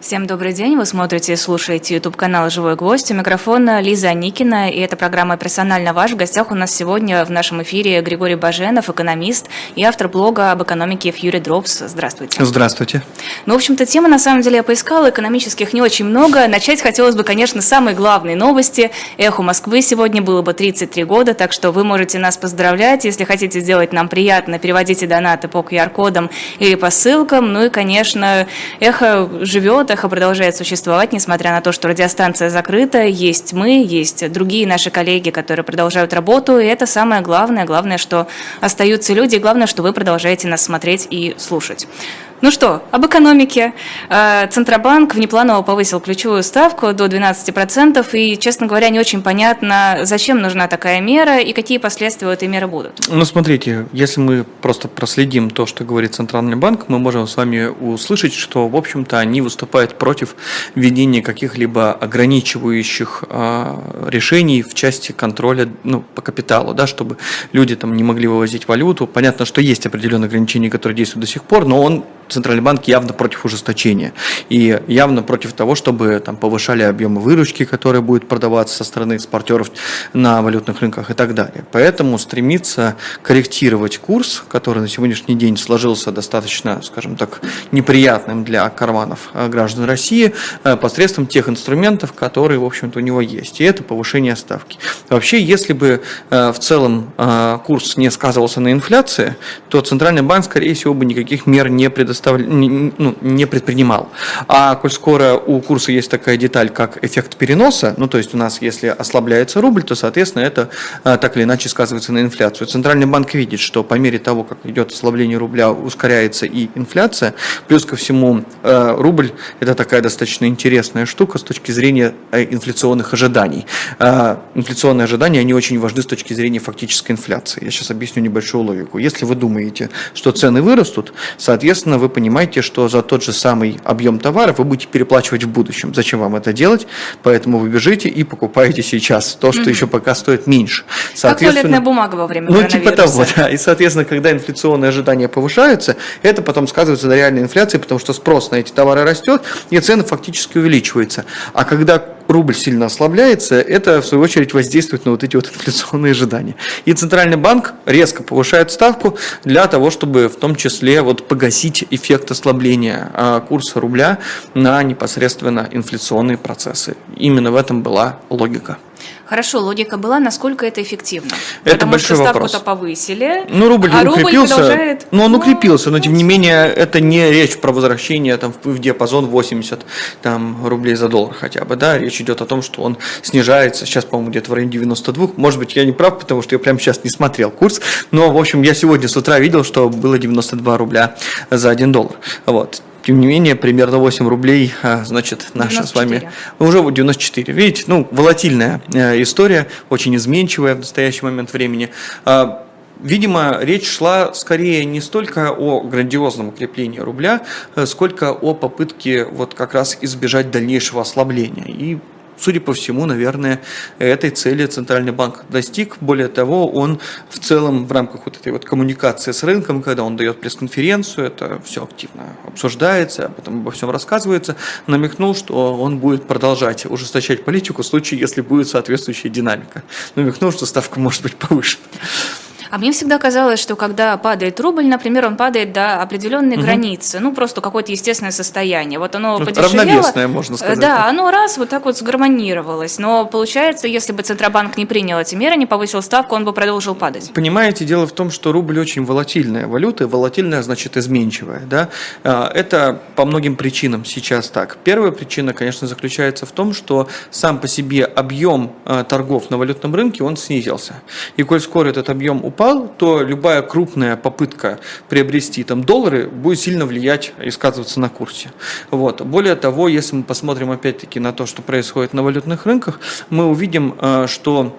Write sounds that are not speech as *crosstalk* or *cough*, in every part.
Всем добрый день. Вы смотрите и слушаете YouTube-канал «Живой гвоздь». У микрофона Лиза Никина, и это программа «Персонально ваш». В гостях у нас сегодня в нашем эфире Григорий Баженов, экономист и автор блога об экономике Фьюри Дропс. Здравствуйте. Здравствуйте. Ну, в общем-то, темы на самом деле я поискала, экономических не очень много. Начать хотелось бы, конечно, с самой главной новости. Эху Москвы сегодня было бы 33 года, так что вы можете нас поздравлять. Если хотите сделать нам приятно, переводите донаты по QR-кодам или по ссылкам. Ну и, конечно, Эхо живет, Эхо продолжает существовать, несмотря на то, что радиостанция закрыта. Есть мы, есть другие наши коллеги, которые продолжают работу. И это самое главное. Главное, что остаются люди. И главное, что вы продолжаете нас смотреть и слушать. Ну что, об экономике. Э, Центробанк внепланово повысил ключевую ставку до 12%, и, честно говоря, не очень понятно, зачем нужна такая мера и какие последствия у этой меры будут. Ну, смотрите, если мы просто проследим то, что говорит Центральный банк, мы можем с вами услышать, что, в общем-то, они выступают против введения каких-либо ограничивающих э, решений в части контроля ну, по капиталу, да, чтобы люди там не могли вывозить валюту. Понятно, что есть определенные ограничения, которые действуют до сих пор, но он Центральный банк явно против ужесточения и явно против того, чтобы там повышали объемы выручки, которые будет продаваться со стороны экспортеров на валютных рынках и так далее. Поэтому стремится корректировать курс, который на сегодняшний день сложился достаточно, скажем так, неприятным для карманов э, граждан России э, посредством тех инструментов, которые, в общем-то, у него есть. И это повышение ставки. Вообще, если бы э, в целом курс не сказывался на инфляции, то Центральный банк, скорее всего, бы никаких мер не предоставил предостав... не, ну, не предпринимал. А коль скоро у курса есть такая деталь, как эффект переноса, ну то есть у нас, если ослабляется рубль, то, соответственно, это а, так или иначе сказывается на инфляцию. Центральный банк видит, что по мере того, как идет ослабление рубля, ускоряется и инфляция. Плюс ко всему, э, рубль – это такая достаточно интересная штука с точки зрения э, инфляционных ожиданий. Инфляционные ожидания, они очень важны с точки зрения фактической инфляции. Я сейчас объясню небольшую логику. Если вы думаете, что цены вырастут, соответственно, вы понимаете, что за тот же самый объем товаров вы будете переплачивать в будущем. Зачем вам это делать? Поэтому вы бежите и покупаете сейчас то, что mm-hmm. еще пока стоит меньше. Как туалетная бумага во время Ну, типа того, да. И, соответственно, когда инфляционные ожидания повышаются, это потом сказывается на реальной инфляции, потому что спрос на эти товары растет, и цены фактически увеличиваются. А когда рубль сильно ослабляется, это в свою очередь воздействует на вот эти вот инфляционные ожидания. И Центральный банк резко повышает ставку для того, чтобы в том числе вот погасить эффект ослабления а, курса рубля на непосредственно инфляционные процессы. Именно в этом была логика. Хорошо, логика была, насколько это эффективно? Это Потому большой что ставку-то повысили, ну, рубль а укрепился, рубль продолжает... Ну, он укрепился, но тем не менее это не речь про возвращение там, в диапазон 80 там, рублей за доллар хотя бы. Да? Речь идет о том, что он снижается, сейчас, по-моему, где-то в районе 92. Может быть, я не прав, потому что я прямо сейчас не смотрел курс, но, в общем, я сегодня с утра видел, что было 92 рубля за 1 доллар. Вот. Тем не менее, примерно 8 рублей, а, значит, наша 94. с вами уже 94. Видите, ну, волатильная э, история, очень изменчивая в настоящий момент времени. А, видимо, речь шла скорее не столько о грандиозном укреплении рубля, э, сколько о попытке вот как раз избежать дальнейшего ослабления. И Судя по всему, наверное, этой цели Центральный банк достиг. Более того, он в целом в рамках вот этой вот коммуникации с рынком, когда он дает пресс-конференцию, это все активно обсуждается, об этом обо всем рассказывается, намекнул, что он будет продолжать ужесточать политику в случае, если будет соответствующая динамика. Намекнул, что ставка может быть повышена. А мне всегда казалось, что когда падает рубль, например, он падает до определенной угу. границы, ну просто какое-то естественное состояние. Вот оно ну, подешевело. Равновесное, можно сказать. Да, оно раз вот так вот сгармонировалось. Но получается, если бы Центробанк не принял эти меры, не повысил ставку, он бы продолжил падать. Понимаете, дело в том, что рубль очень волатильная валюта, волатильная значит изменчивая. Да? А, это по многим причинам сейчас так. Первая причина, конечно, заключается в том, что сам по себе объем а, торгов на валютном рынке, он снизился. И коль скоро этот объем упал, упал, то любая крупная попытка приобрести там доллары будет сильно влиять и сказываться на курсе. Вот. Более того, если мы посмотрим опять-таки на то, что происходит на валютных рынках, мы увидим, э, что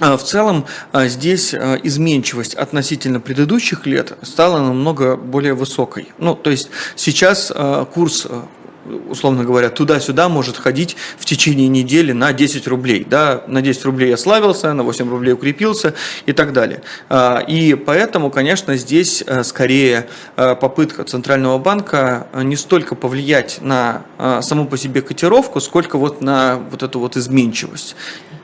э, в целом э, здесь изменчивость относительно предыдущих лет стала намного более высокой. Ну, то есть сейчас курс условно говоря, туда-сюда может ходить в течение недели на 10 рублей. Да? На 10 рублей я славился, на 8 рублей укрепился и так далее. А, и поэтому, конечно, здесь э, скорее э, попытка Центрального банка э, не столько повлиять на саму по себе котировку, сколько вот на вот эту вот изменчивость.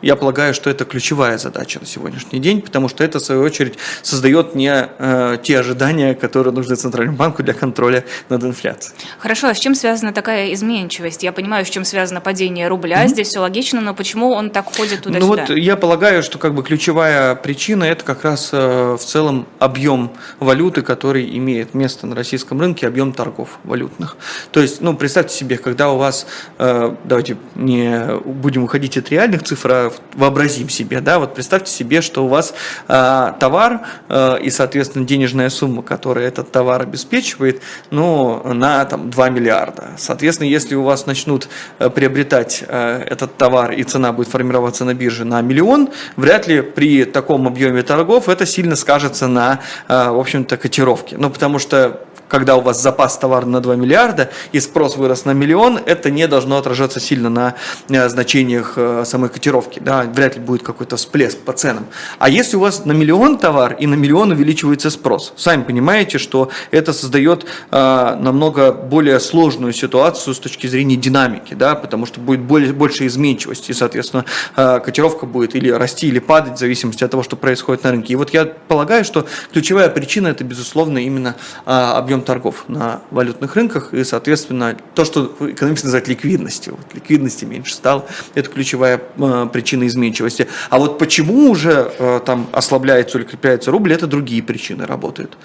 Я полагаю, что это ключевая задача на сегодняшний день, потому что это, в свою очередь, создает не э, те ожидания, которые нужны Центральному банку для контроля над инфляцией. Хорошо, а с чем связана такая изменчивость? Я понимаю, с чем связано падение рубля, mm-hmm. здесь все логично, но почему он так ходит туда-сюда? Ну вот я полагаю, что как бы ключевая причина это как раз э, в целом объем валюты, который имеет место на российском рынке, объем торгов валютных. То есть, ну, представьте себе, когда у вас, э, давайте не будем уходить от реальных цифр, а вообразим себе, да, вот представьте себе, что у вас э, товар э, и, соответственно, денежная сумма, которая этот товар обеспечивает, ну, на там 2 миллиарда. Соответственно, если у вас начнут э, приобретать э, этот товар и цена будет формироваться на бирже на миллион, вряд ли при таком объеме торгов это сильно скажется на, э, в общем-то, котировке. Ну, потому что когда у вас запас товара на 2 миллиарда и спрос вырос на миллион, это не должно отражаться сильно на э, значениях э, самой котировки. Да? Вряд ли будет какой-то всплеск по ценам. А если у вас на миллион товар и на миллион увеличивается спрос, сами понимаете, что это создает э, намного более сложную ситуацию с точки зрения динамики, да? потому что будет более, больше изменчивости, и, соответственно, э, котировка будет или расти, или падать, в зависимости от того, что происходит на рынке. И вот я полагаю, что ключевая причина это, безусловно, именно э, объем торгов на валютных рынках, и, соответственно, то, что экономисты называют ликвидностью. Вот ликвидности меньше стало, это ключевая э, причина изменчивости. А вот почему уже э, там ослабляется или укрепляется рубль, это другие причины работают.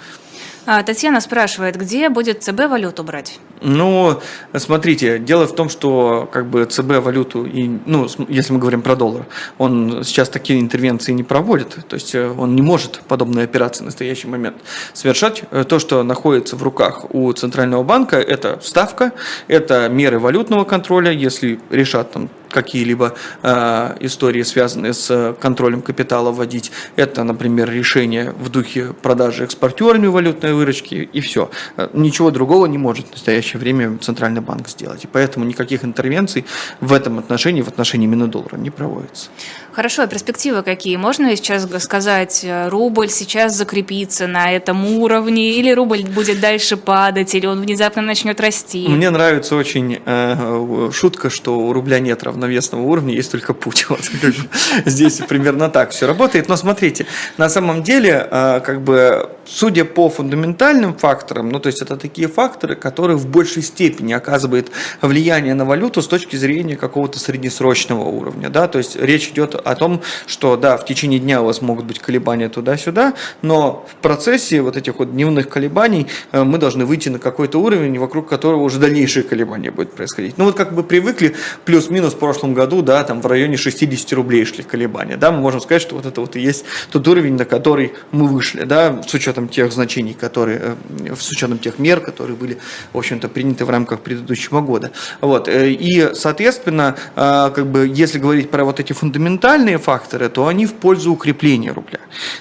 А, Татьяна спрашивает, где будет ЦБ валюту брать? Ну, смотрите, дело в том, что как бы ЦБ валюту, и, ну, если мы говорим про доллар, он сейчас такие интервенции не проводит, то есть э, он не может подобные операции в настоящий момент совершать. Э, то, что находится в руках у Центрального банка, это ставка, это меры валютного контроля, если решат там какие-либо э, истории, связанные с контролем капитала вводить. Это, например, решение в духе продажи экспортерами валютной выручки и все. Э, ничего другого не может в настоящее время Центральный банк сделать. И поэтому никаких интервенций в этом отношении, в отношении именно доллара не проводится. Хорошо, а перспективы какие? Можно сейчас сказать, э, рубль сейчас закрепится на этом уровне, или рубль будет дальше падать, или он внезапно начнет расти? Мне нравится очень э, шутка, что у рубля нет равновесного уровня, есть только путь. *laughs* Вот, как бы, здесь примерно так все работает. Но смотрите, на самом деле, э, как бы, судя по фундаментальным факторам, ну то есть это такие факторы, которые в большей степени оказывают влияние на валюту с точки зрения какого-то среднесрочного уровня. Да? То есть речь идет о том, что да, в течение дня у вас могут быть колебания туда-сюда, но в процессе вот этих вот дневных колебаний э, мы должны выйти на какой-то уровень, вокруг которого уже дальнейшие колебания будут происходить. Ну вот как бы привыкли, плюс-минус в прошлом году, да, там в районе 60 рублей шли колебания, да, мы можем сказать, что вот это вот и есть тот уровень, на который мы вышли, да, с учетом тех значений, которые, э, с учетом тех мер, которые были, в общем-то, приняты в рамках предыдущего года. Вот, э, и, соответственно, как бы, если говорить про вот эти фундаментальные фундаментальные факторы, то они в пользу укрепления рубля.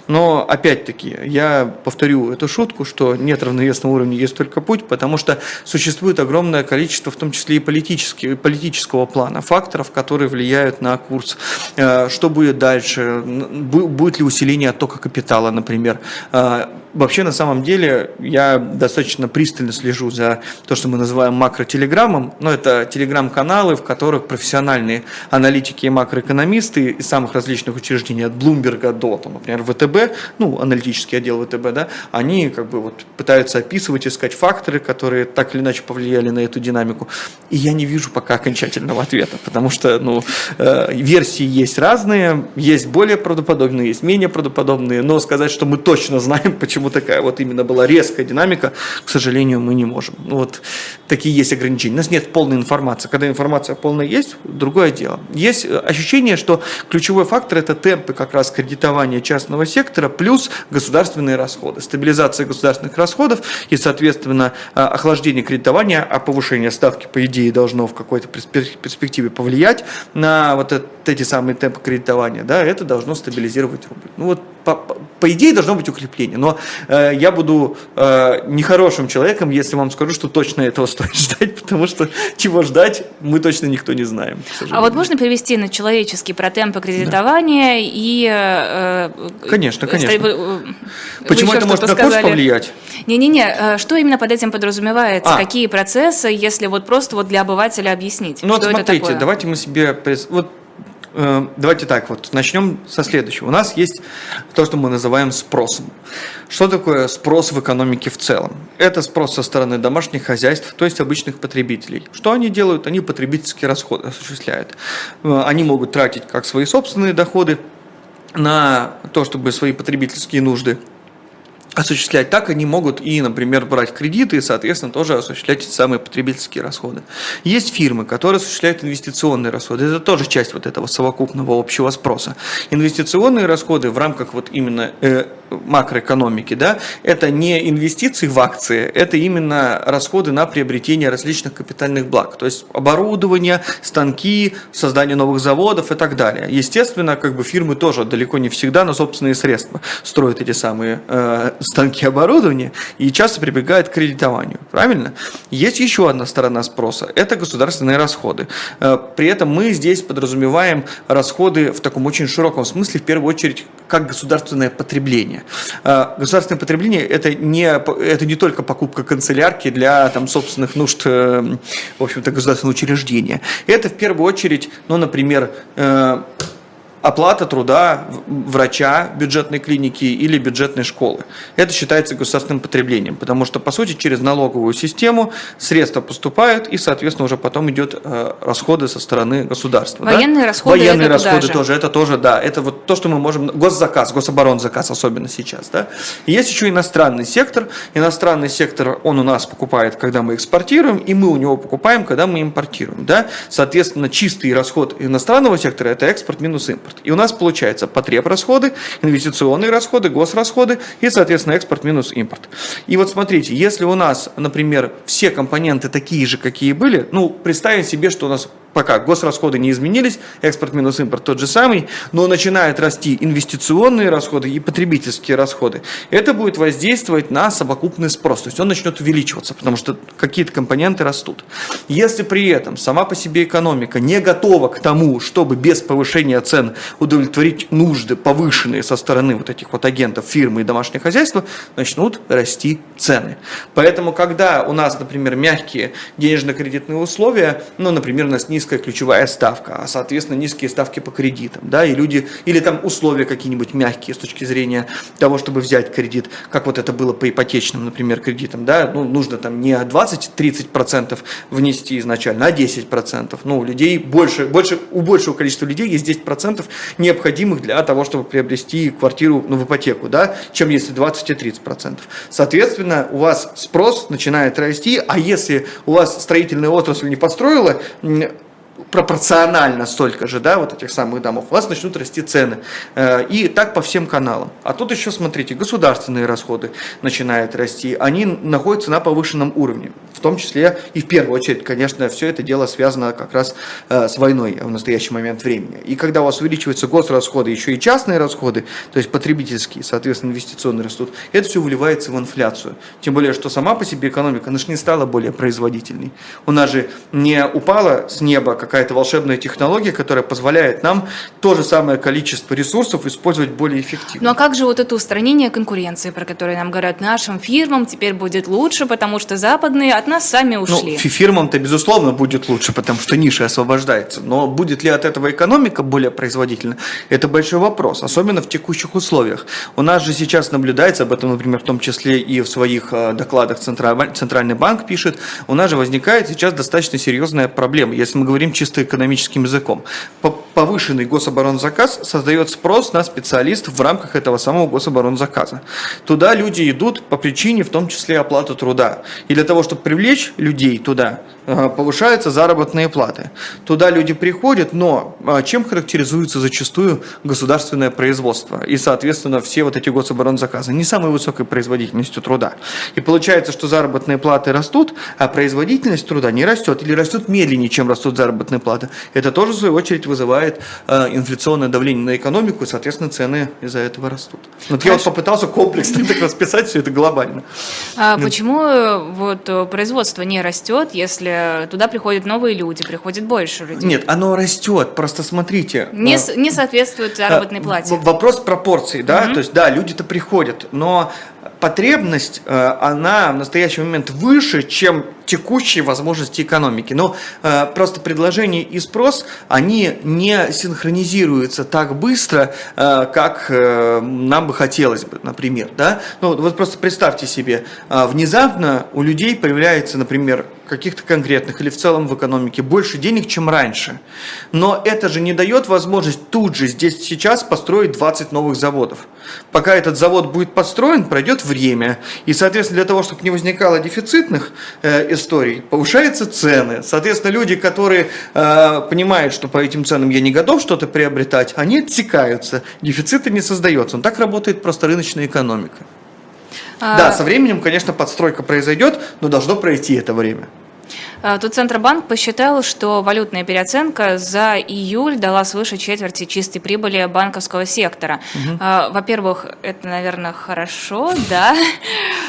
Но, опять-таки, я повторю эту шутку, что нет равновесного уровня, есть только путь, потому что существует огромное количество, в том числе и политического плана, факторов, которые влияют на курс. Э, что будет дальше? Будет ли усиление оттока капитала, например? Э, вообще, на самом деле, я достаточно пристально слежу за то, что мы называем макротелеграммом. Но это телеграм-каналы, в которых профессиональные аналитики и макроэкономисты из самых различных учреждений, от Блумберга до, там, например, ВТБ, ну, аналитический отдел ВТБ, да, они как бы вот пытаются описывать, искать факторы, которые так или иначе повлияли на эту динамику. И я не вижу пока окончательного ответа, потому что, ну, э, версии есть разные, есть более правдоподобные, есть менее правдоподобные, но сказать, что мы точно знаем, *laughs* почему такая вот именно была резкая динамика, к сожалению, мы не можем. Ну вот такие есть ограничения. У нас нет полной информации. Когда информация полная есть, другое дело. Есть э, ощущение, что ключевой фактор – это темпы как раз кредитования частного сектора плюс государственные расходы. Стабилизация государственных расходов и, соответственно, э, охлаждение кредитования, а повышение ставки, по идее, должно в какой-то перспективе повлиять на вот эти самые темпы кредитования. Да, это должно стабилизировать рубль. Ну вот по, по идее должно быть укрепление. Но э, я буду э, нехорошим человеком, если вам скажу, что точно этого *laughs* стоит ждать, потому что чего ждать, мы точно никто не знаем. А вот можно перевести на человеческий про темпы кредитования да. и... Э, конечно, конечно. Вы, Почему это может на курс повлиять? Не-не-не, э, что именно под этим подразумевается? А. Какие процессы, если вот просто вот для обывателя объяснить? Ну вот смотрите, давайте мы себе... Вот Э, давайте так вот, начнем со следующего. У нас есть то, что мы называем спросом. Что такое спрос в экономике в целом? Это спрос со стороны домашних хозяйств, то есть обычных потребителей. Что они делают? Они потребительские расходы осуществляют. Э, они могут тратить как свои собственные доходы на то, чтобы свои потребительские нужды осуществлять так, они могут и, например, брать кредиты и, соответственно, тоже осуществлять эти самые потребительские расходы. Есть фирмы, которые осуществляют инвестиционные расходы. Это тоже часть вот этого совокупного общего спроса. Инвестиционные расходы в рамках вот именно э, макроэкономики, да, это не инвестиции в акции, это именно расходы на приобретение различных капитальных благ, то есть оборудование, станки, создание новых заводов и так далее. Естественно, как бы фирмы тоже далеко не всегда на собственные средства строят эти самые э, станки оборудования и часто прибегают к кредитованию, правильно? Есть еще одна сторона спроса, это государственные расходы. Э, при этом мы здесь подразумеваем расходы в таком очень широком смысле, в первую очередь, как государственное потребление. Э, государственное потребление это не, это не только покупка канцелярки для там, собственных нужд э, в общем-то, государственного учреждения. Это в первую очередь, ну, например, оплата труда врача бюджетной клиники или бюджетной школы. Это считается государственным потреблением, потому что, по сути, через налоговую систему средства поступают, и, соответственно, уже потом идет э, расходы со стороны государства. Военные да? расходы Военные это расходы тоже, это тоже, да, это вот то, что мы можем, госзаказ, гособоронзаказ особенно сейчас, да. И есть еще иностранный сектор, иностранный сектор, он у нас покупает, когда мы экспортируем, и мы у него покупаем, когда мы импортируем, да. Соответственно, чистый расход иностранного сектора – это экспорт минус импорт. И у нас получается потреб расходы, инвестиционные расходы, госрасходы и, соответственно, экспорт минус импорт. И вот смотрите, если у нас, например, все компоненты такие же, какие были, ну, представим себе, что у нас пока госрасходы не изменились, экспорт минус импорт тот же самый, но начинают расти инвестиционные расходы и потребительские расходы. Это будет воздействовать на совокупный спрос, то есть он начнет увеличиваться, потому что какие-то компоненты растут. Если при этом сама по себе экономика не готова к тому, чтобы без повышения цен удовлетворить нужды повышенные со стороны вот этих вот агентов фирмы и домашнего хозяйства, начнут расти цены. Поэтому, когда у нас, например, мягкие денежно-кредитные условия, ну, например, у нас низкая ключевая ставка, а соответственно низкие ставки по кредитам, да, и люди, или там условия какие-нибудь мягкие с точки зрения того, чтобы взять кредит, как вот это было по ипотечным, например, кредитам, да, ну, нужно там не 20-30% внести изначально, а 10%. Ну, у людей больше, больше, у большего количества людей есть 10% необходимых для того, чтобы приобрести квартиру ну, в ипотеку, да, чем если 20 и 30%. Соответственно, у вас спрос начинает расти, а если у вас строительная отрасль не построила, пропорционально столько же, да, вот этих самых домов, у вас начнут расти цены. Э, и так по всем каналам. А тут еще, смотрите, государственные расходы начинают расти, они находятся на повышенном уровне. В том числе и в первую очередь, конечно, все это дело связано как раз э, с войной в настоящий момент времени. И когда у вас увеличиваются госрасходы, еще и частные расходы, то есть потребительские, соответственно, инвестиционные растут, это все выливается в инфляцию. Тем более, что сама по себе экономика, она же не стала более производительной. У нас же не упала с неба какая-то волшебная технология, которая позволяет нам то же самое количество ресурсов использовать более эффективно. Ну а как же вот это устранение конкуренции, про которое нам говорят, нашим фирмам теперь будет лучше, потому что западные от нас сами ну, ушли? Ну, фирмам-то, безусловно, будет лучше, потому что ниша освобождается. Но будет ли от этого экономика более производительна, это большой вопрос, особенно в текущих условиях. У нас же сейчас наблюдается, об этом, например, в том числе и в своих э, докладах Центральный банк пишет, у нас же возникает сейчас достаточно серьезная проблема. Если мы говорим чисто экономическим языком. Повышенный гособоронзаказ создает спрос на специалистов в рамках этого самого гособоронзаказа. Туда люди идут по причине, в том числе, оплаты труда. И для того, чтобы привлечь людей туда, э, повышаются заработные платы. Туда люди приходят, но э, чем характеризуется зачастую государственное производство? И, соответственно, все вот эти гособоронзаказы не самой высокой производительностью труда. И получается, что заработные платы растут, а производительность труда не растет или растет медленнее, чем растут заработные платы. Это тоже, в свою очередь, вызывает э, инфляционное давление на экономику, и, соответственно, цены из-за этого растут. Вот я вот попытался комплексно *laughs* так расписать все это глобально. А почему э, вот э, производство не растет, если туда приходят новые люди, приходит больше людей? Нет, оно растет, просто смотрите. Не, э, не соответствует заработной плате. Вопрос пропорций, да, угу. то есть да, люди-то приходят, но потребность, э, она в настоящий момент выше, чем текущие возможности экономики. Но э, просто предложение и спрос, они не синхронизируются так быстро, э, как нам бы хотелось бы, например. Да? Ну, вот просто представьте себе, внезапно у людей появляется, например, каких-то конкретных или в целом в экономике больше денег, чем раньше. Но это же не дает возможность тут же, здесь, сейчас построить 20 новых заводов. Пока этот завод будет построен, пройдет время. И, соответственно, для того, чтобы не возникало дефицитных э, историй, повышаются цены. Соответственно, люди, которые э, понимают, что по этим ценам я не готов что-то приобретать, они отсекаются. Дефицита не создается. Он так работает просто рыночная экономика. А... Да, со временем, конечно, подстройка произойдет, но должно пройти это время. А, тут Центробанк посчитал, что валютная переоценка за июль дала свыше четверти чистой прибыли банковского сектора. Угу. Во-первых, это, наверное, хорошо, *laughs* да.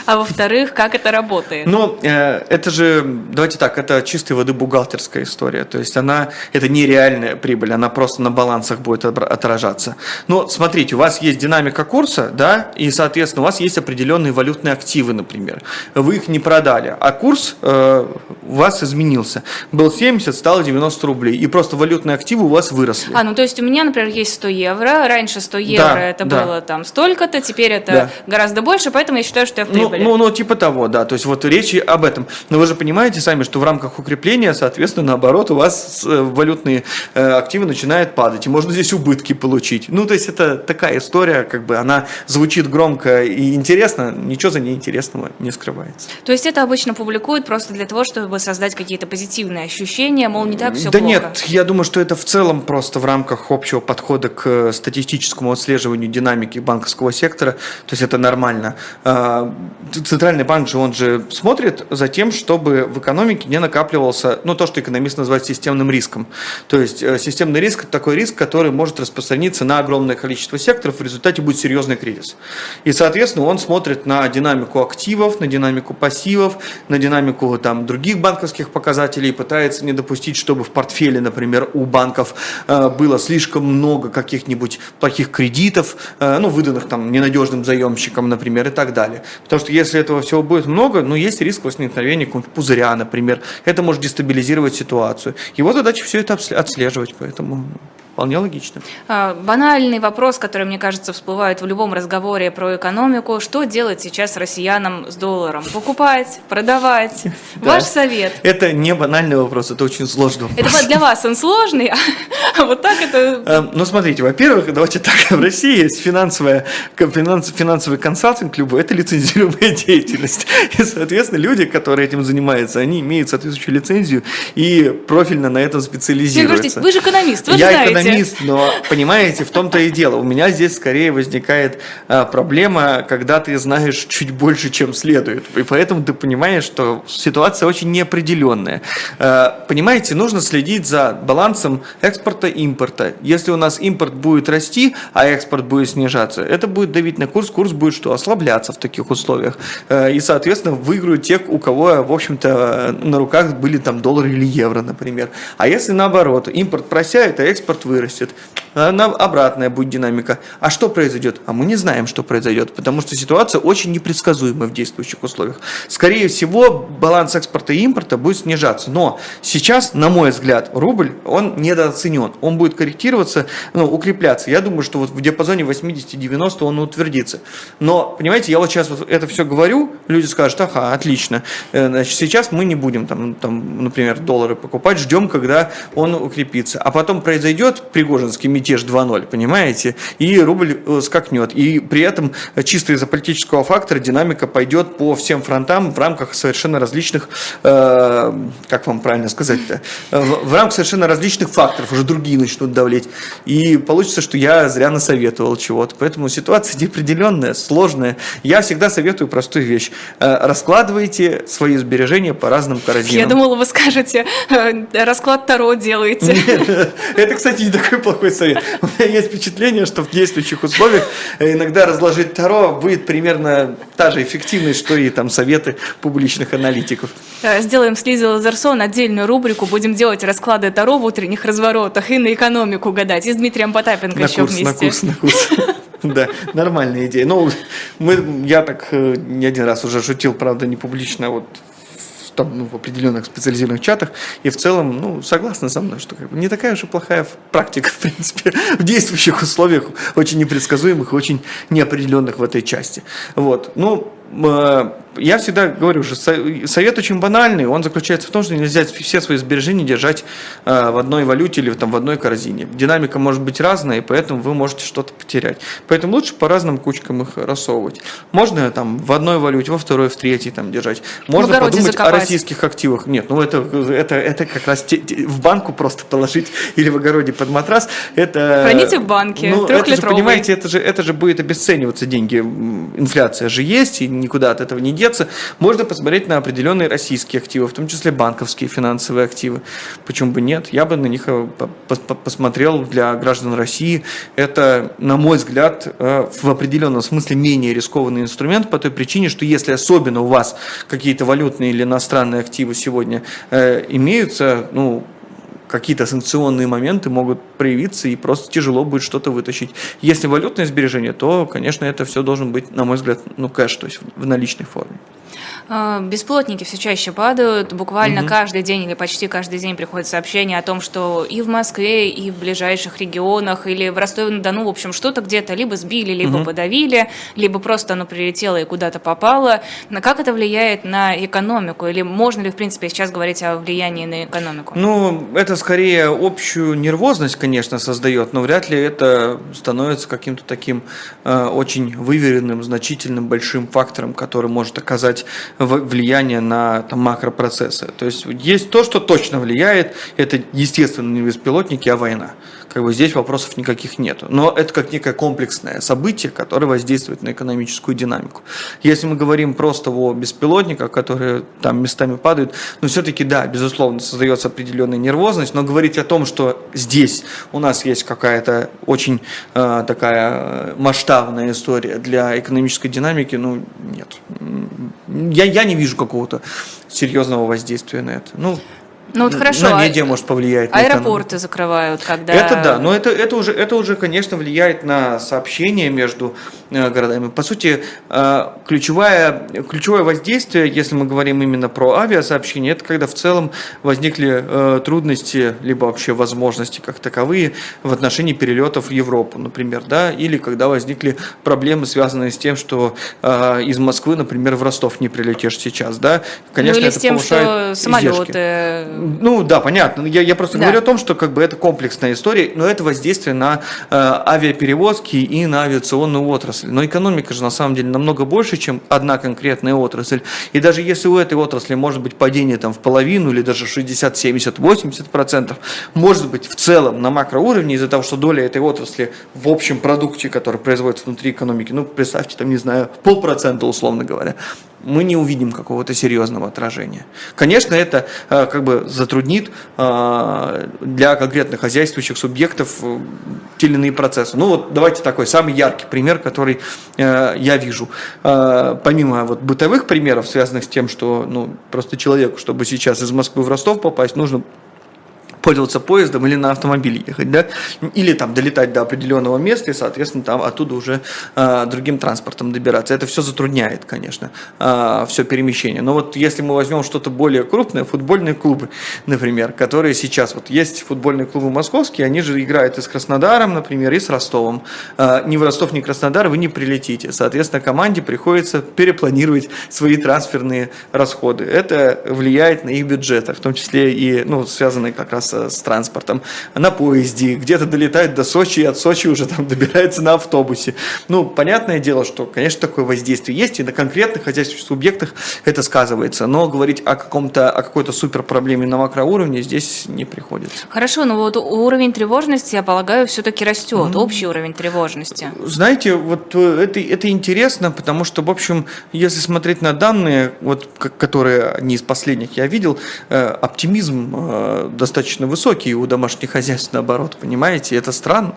А во-вторых, как это работает? Ну, э, это же, давайте так, это чистой воды бухгалтерская история. То есть она, это нереальная прибыль, она просто на балансах будет отражаться. Но смотрите, у вас есть динамика курса, да, и, соответственно, у вас есть определенные валютные активы, например. Вы их не продали, а курс э, у вас изменился. Был 70, стало 90 рублей. И просто валютные активы у вас выросли. А, ну то есть у меня, например, есть 100 евро. Раньше 100 евро да, это да. было там столько-то, теперь это да. гораздо больше, поэтому я считаю, что я в прибыли. Ну, ну, ну, типа того, да. То есть вот речь об этом. Но вы же понимаете сами, что в рамках укрепления, соответственно, наоборот, у вас э, валютные э, активы начинают падать. И можно здесь убытки получить. Ну, то есть это такая история, как бы она звучит громко и интересно, ничего за ней интересного не скрывается. То есть это обычно публикуют просто для того, чтобы создать какие-то позитивные ощущения, мол, не так все да плохо? Да нет, я думаю, что это в целом просто в рамках общего подхода к э, статистическому отслеживанию динамики банковского сектора, то есть это нормально. А, Центральный банк же, он же смотрит за тем, чтобы в экономике не накапливался, ну, то, что экономист называет системным риском. То есть э, системный риск – это такой риск, который может распространиться на огромное количество секторов, в результате будет серьезный кризис. И, соответственно, он смотрит на динамику активов, на динамику пассивов, на динамику там, других банковских показателей, пытается не допустить, чтобы в портфеле, например, у банков э, было слишком много каких-нибудь плохих кредитов, э, ну, выданных там ненадежным заемщикам, например, и так далее. Потому что если этого всего будет много, ну, есть риск возникновения какого-нибудь пузыря, например. Это может дестабилизировать ситуацию. Его задача все это отслеживать, поэтому Вполне логично. А, банальный вопрос, который, мне кажется, всплывает в любом разговоре про экономику. Что делать сейчас россиянам с долларом? Покупать, продавать? *laughs* Ваш совет? Это не банальный вопрос, это очень сложный вопрос. Это для вас он сложный, *laughs* а вот так это... Эм, ну, смотрите, во-первых, давайте так, в России есть финансовая, финансовый консалтинг любой, это лицензируемая *laughs* деятельность. И, соответственно, люди, которые этим занимаются, они имеют соответствующую лицензию и профильно на этом специализируются. Вы же экономист, вы же знаете экономист, но понимаете, в том-то и дело. У меня здесь скорее возникает а, проблема, когда ты знаешь чуть больше, чем следует. И поэтому ты понимаешь, что ситуация очень неопределенная. А, понимаете, нужно следить за балансом экспорта и импорта. Если у нас импорт будет расти, а экспорт будет снижаться, это будет давить на курс, курс будет что? Ослабляться в таких условиях. А, и, соответственно, выиграют те, у кого, в общем-то, на руках были там доллары или евро, например. А если наоборот, импорт просяет, а экспорт вырастет, вырастет, она обратная будет динамика. А что произойдет? А мы не знаем, что произойдет, потому что ситуация очень непредсказуема в действующих условиях. Скорее всего, баланс экспорта и импорта будет снижаться. Но сейчас, на мой взгляд, рубль, он недооценен. Он будет корректироваться, ну, укрепляться. Я думаю, что вот в диапазоне 80-90 он утвердится. Но, понимаете, я вот сейчас вот это все говорю, люди скажут, ага, отлично. Э, значит, сейчас мы не будем, там, там, например, доллары покупать, ждем, когда он укрепится. А потом произойдет Пригожинский мятеж 2.0, понимаете? И рубль э, скакнет. И при этом чисто из-за политического фактора динамика пойдет по всем фронтам в рамках совершенно различных, э, как вам правильно сказать-то, э, в, в рамках совершенно различных факторов, уже другие начнут давлеть. И получится, что я зря насоветовал чего-то. Поэтому ситуация *laughs* неопределенная, сложная. Я всегда советую простую вещь. Э, раскладывайте свои сбережения по разным корзинам. Я думала, вы скажете, расклад Таро делаете. Нет, *laughs* это, кстати, такой плохой совет. У меня есть впечатление, что в действующих условиях иногда разложить Таро будет примерно та же эффективность, что и там советы публичных аналитиков. Э, сделаем с Лизой Лазарсон отдельную рубрику, будем делать расклады Таро в утренних разворотах и на экономику гадать. И с Дмитрием Потапенко на еще курс, вместе. На курс, на курс. *laughs* Да, нормальная идея. Ну, мы, я так э, не один раз уже шутил, правда, не публично, вот там, ну, в определенных специализированных чатах, и в целом, ну, согласны со мной, что как бы, не такая уж и плохая практика, *laughs* в принципе, в действующих условиях, очень непредсказуемых, очень неопределенных в этой части. Вот, ну, э, я всегда говорю, что совет очень банальный, он заключается в том, что нельзя все свои сбережения держать э, в одной валюте или там, в одной корзине. Динамика может быть разная, и поэтому вы можете что-то потерять. Поэтому лучше по разным кучкам их рассовывать. Можно там в одной валюте, во второй, в третьей там держать. Можно подумать закопать. о российских активах. Нет, ну это, это, это как раз те, те, в банку просто положить или в огороде под матрас. Это, Храните в банке, ну, это же, понимаете, это же, это же будет обесцениваться деньги. Инфляция же есть, и никуда от этого не деться деться, можно посмотреть на определенные российские активы, в том числе банковские финансовые активы. Почему бы нет? Я бы на них э, посмотрел для граждан России. Это, на мой взгляд, э, в определенном смысле менее рискованный инструмент по той причине, что если особенно у вас какие-то валютные или иностранные активы сегодня э, имеются, ну, какие-то санкционные моменты могут проявиться и просто тяжело будет что-то вытащить. Если валютное сбережение, то, конечно, это все должен быть, на мой взгляд, ну, кэш, то есть в наличной форме. А, бесплотники все чаще падают. Буквально угу. каждый день или почти каждый день приходят сообщения о том, что и в Москве, и в ближайших регионах, или в Ростове-на-Дону, в общем, что-то где-то либо сбили, либо угу. подавили, либо просто оно прилетело и куда-то попало. Но как это влияет на экономику? Или можно ли, в принципе, сейчас говорить о влиянии на экономику? Ну, это скорее общую нервозность, конечно, создает, но вряд ли это становится каким-то таким э, очень выверенным, значительным, большим фактором, который может оказать влияние на там, макропроцессы. То есть есть то, что точно влияет, это естественно не беспилотники, а война. Как бы здесь вопросов никаких нет. Но это как некое комплексное событие, которое воздействует на экономическую динамику. Если мы говорим просто о беспилотниках, которые там местами падают, но все-таки да, безусловно, создается определенная нервозность, но говорить о том, что здесь у нас есть какая-то очень э, такая масштабная история для экономической динамики, ну нет. Я, я не вижу какого-то серьезного воздействия на это. Ну, ну вот хорошо. На медиа может повлиять. Аэропорты на закрывают, когда. Это да, но это, это, уже, это уже, конечно, влияет на сообщения между э, городами. По сути, э, ключевое, ключевое воздействие, если мы говорим именно про авиасообщение, это когда в целом возникли э, трудности, либо вообще возможности как таковые в отношении перелетов в Европу, например, да, или когда возникли проблемы, связанные с тем, что из Москвы, например, в Ростов не прилетишь сейчас, да, конечно, ну, или это с тем, что самолеты издержки ну да, понятно. Я, я просто да. говорю о том, что как бы это комплексная история, но это воздействие на э, авиаперевозки и на авиационную отрасль. Но экономика же на самом деле намного больше, чем одна конкретная отрасль. И даже если у этой отрасли может быть падение там в половину или даже 60, 70, 80 процентов, может быть в целом на макроуровне из-за того, что доля этой отрасли в общем продукте, который производится внутри экономики, ну представьте там, не знаю, полпроцента условно говоря, мы не увидим какого-то серьезного отражения. Конечно, это э, как бы затруднит э, для конкретных хозяйствующих субъектов э, те или иные процессы. Ну вот давайте такой самый яркий пример, который я вижу. Помимо вот бытовых примеров, связанных с тем, что ну, просто человеку, чтобы сейчас из Москвы в Ростов попасть, нужно пользоваться поездом или на автомобиле ехать, да, или там долетать до определенного места и, соответственно, там оттуда уже э, другим транспортом добираться. Это все затрудняет, конечно, э, а, все перемещение. Но вот если мы возьмем что-то более крупное, футбольные клубы, например, которые сейчас, вот есть футбольные клубы московские, они же играют и с Краснодаром, например, и с Ростовом. Э, ни в Ростов, ни в Краснодар вы не прилетите. Соответственно, команде приходится перепланировать свои трансферные расходы. Это влияет на их бюджеты, в том числе и, ну, связанные как раз с транспортом, на поезде, где-то долетает до Сочи, и от Сочи уже там *laughs* добирается на автобусе. Ну, понятное дело, что, конечно, такое воздействие есть, и на конкретных хозяйственных субъектах это сказывается, но говорить о каком-то, о какой-то супер проблеме на макроуровне здесь не приходится. Хорошо, но вот уровень тревожности, я полагаю, все-таки растет, mm. общий уровень тревожности. Знаете, вот э, это, это интересно, потому что, в общем, если смотреть на данные, вот, которые не из последних я видел, э, оптимизм э, достаточно высокие, у домашних хозяйств наоборот, понимаете? Это странно.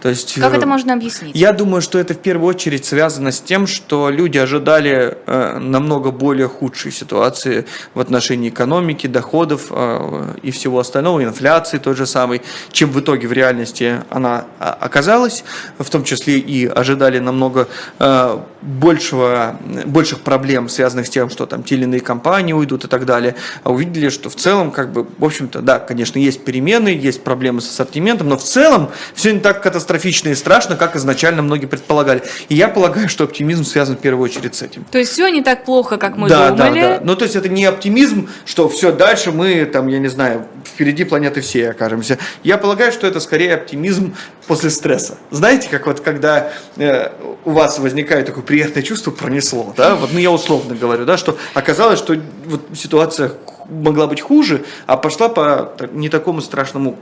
То есть, как это можно объяснить? Я думаю, что это в первую очередь связано с тем, что люди ожидали э, намного более худшей ситуации в отношении экономики, доходов э, и всего остального, инфляции той же самой, чем в итоге в реальности она оказалась, в том числе и ожидали намного э, большего, больших проблем, связанных с тем, что там те или иные компании уйдут и так далее, а увидели, что в целом, как бы, в общем-то, да, конечно, есть перемены, есть проблемы с ассортиментом, но в целом все не так катастрофично и страшно, как изначально многие предполагали. И я полагаю, что оптимизм связан в первую очередь с этим. То есть все не так плохо, как мы да, думали? Да, да, Ну, то есть это не оптимизм, что все, дальше мы, там, я не знаю, впереди планеты всей окажемся. Я полагаю, что это скорее оптимизм после стресса. Знаете, как вот когда э, у вас возникает такое приятное чувство, пронесло, да, вот, ну, я условно говорю, да, что оказалось, что вот ситуация могла быть хуже, а пошла по не такому страшному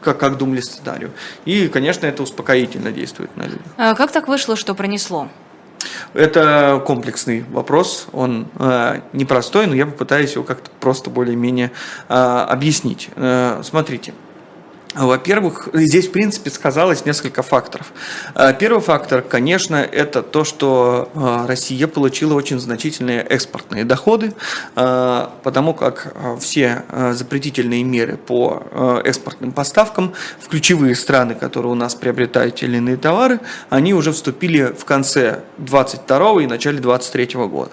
как, как думали сценарию. И, конечно, это успокоительно действует на людей. А как так вышло, что пронесло? Это комплексный вопрос, он э, непростой, но я попытаюсь его как-то просто более-менее э, объяснить. Э, смотрите, во-первых, здесь, в принципе, сказалось несколько факторов. Э, первый фактор, конечно, это то, что э, Россия получила очень значительные экспортные доходы, э, потому как все запретительные меры по экспортным поставкам в ключевые страны, которые у нас приобретают или иные товары, они уже вступили в конце 22 и начале 23 года.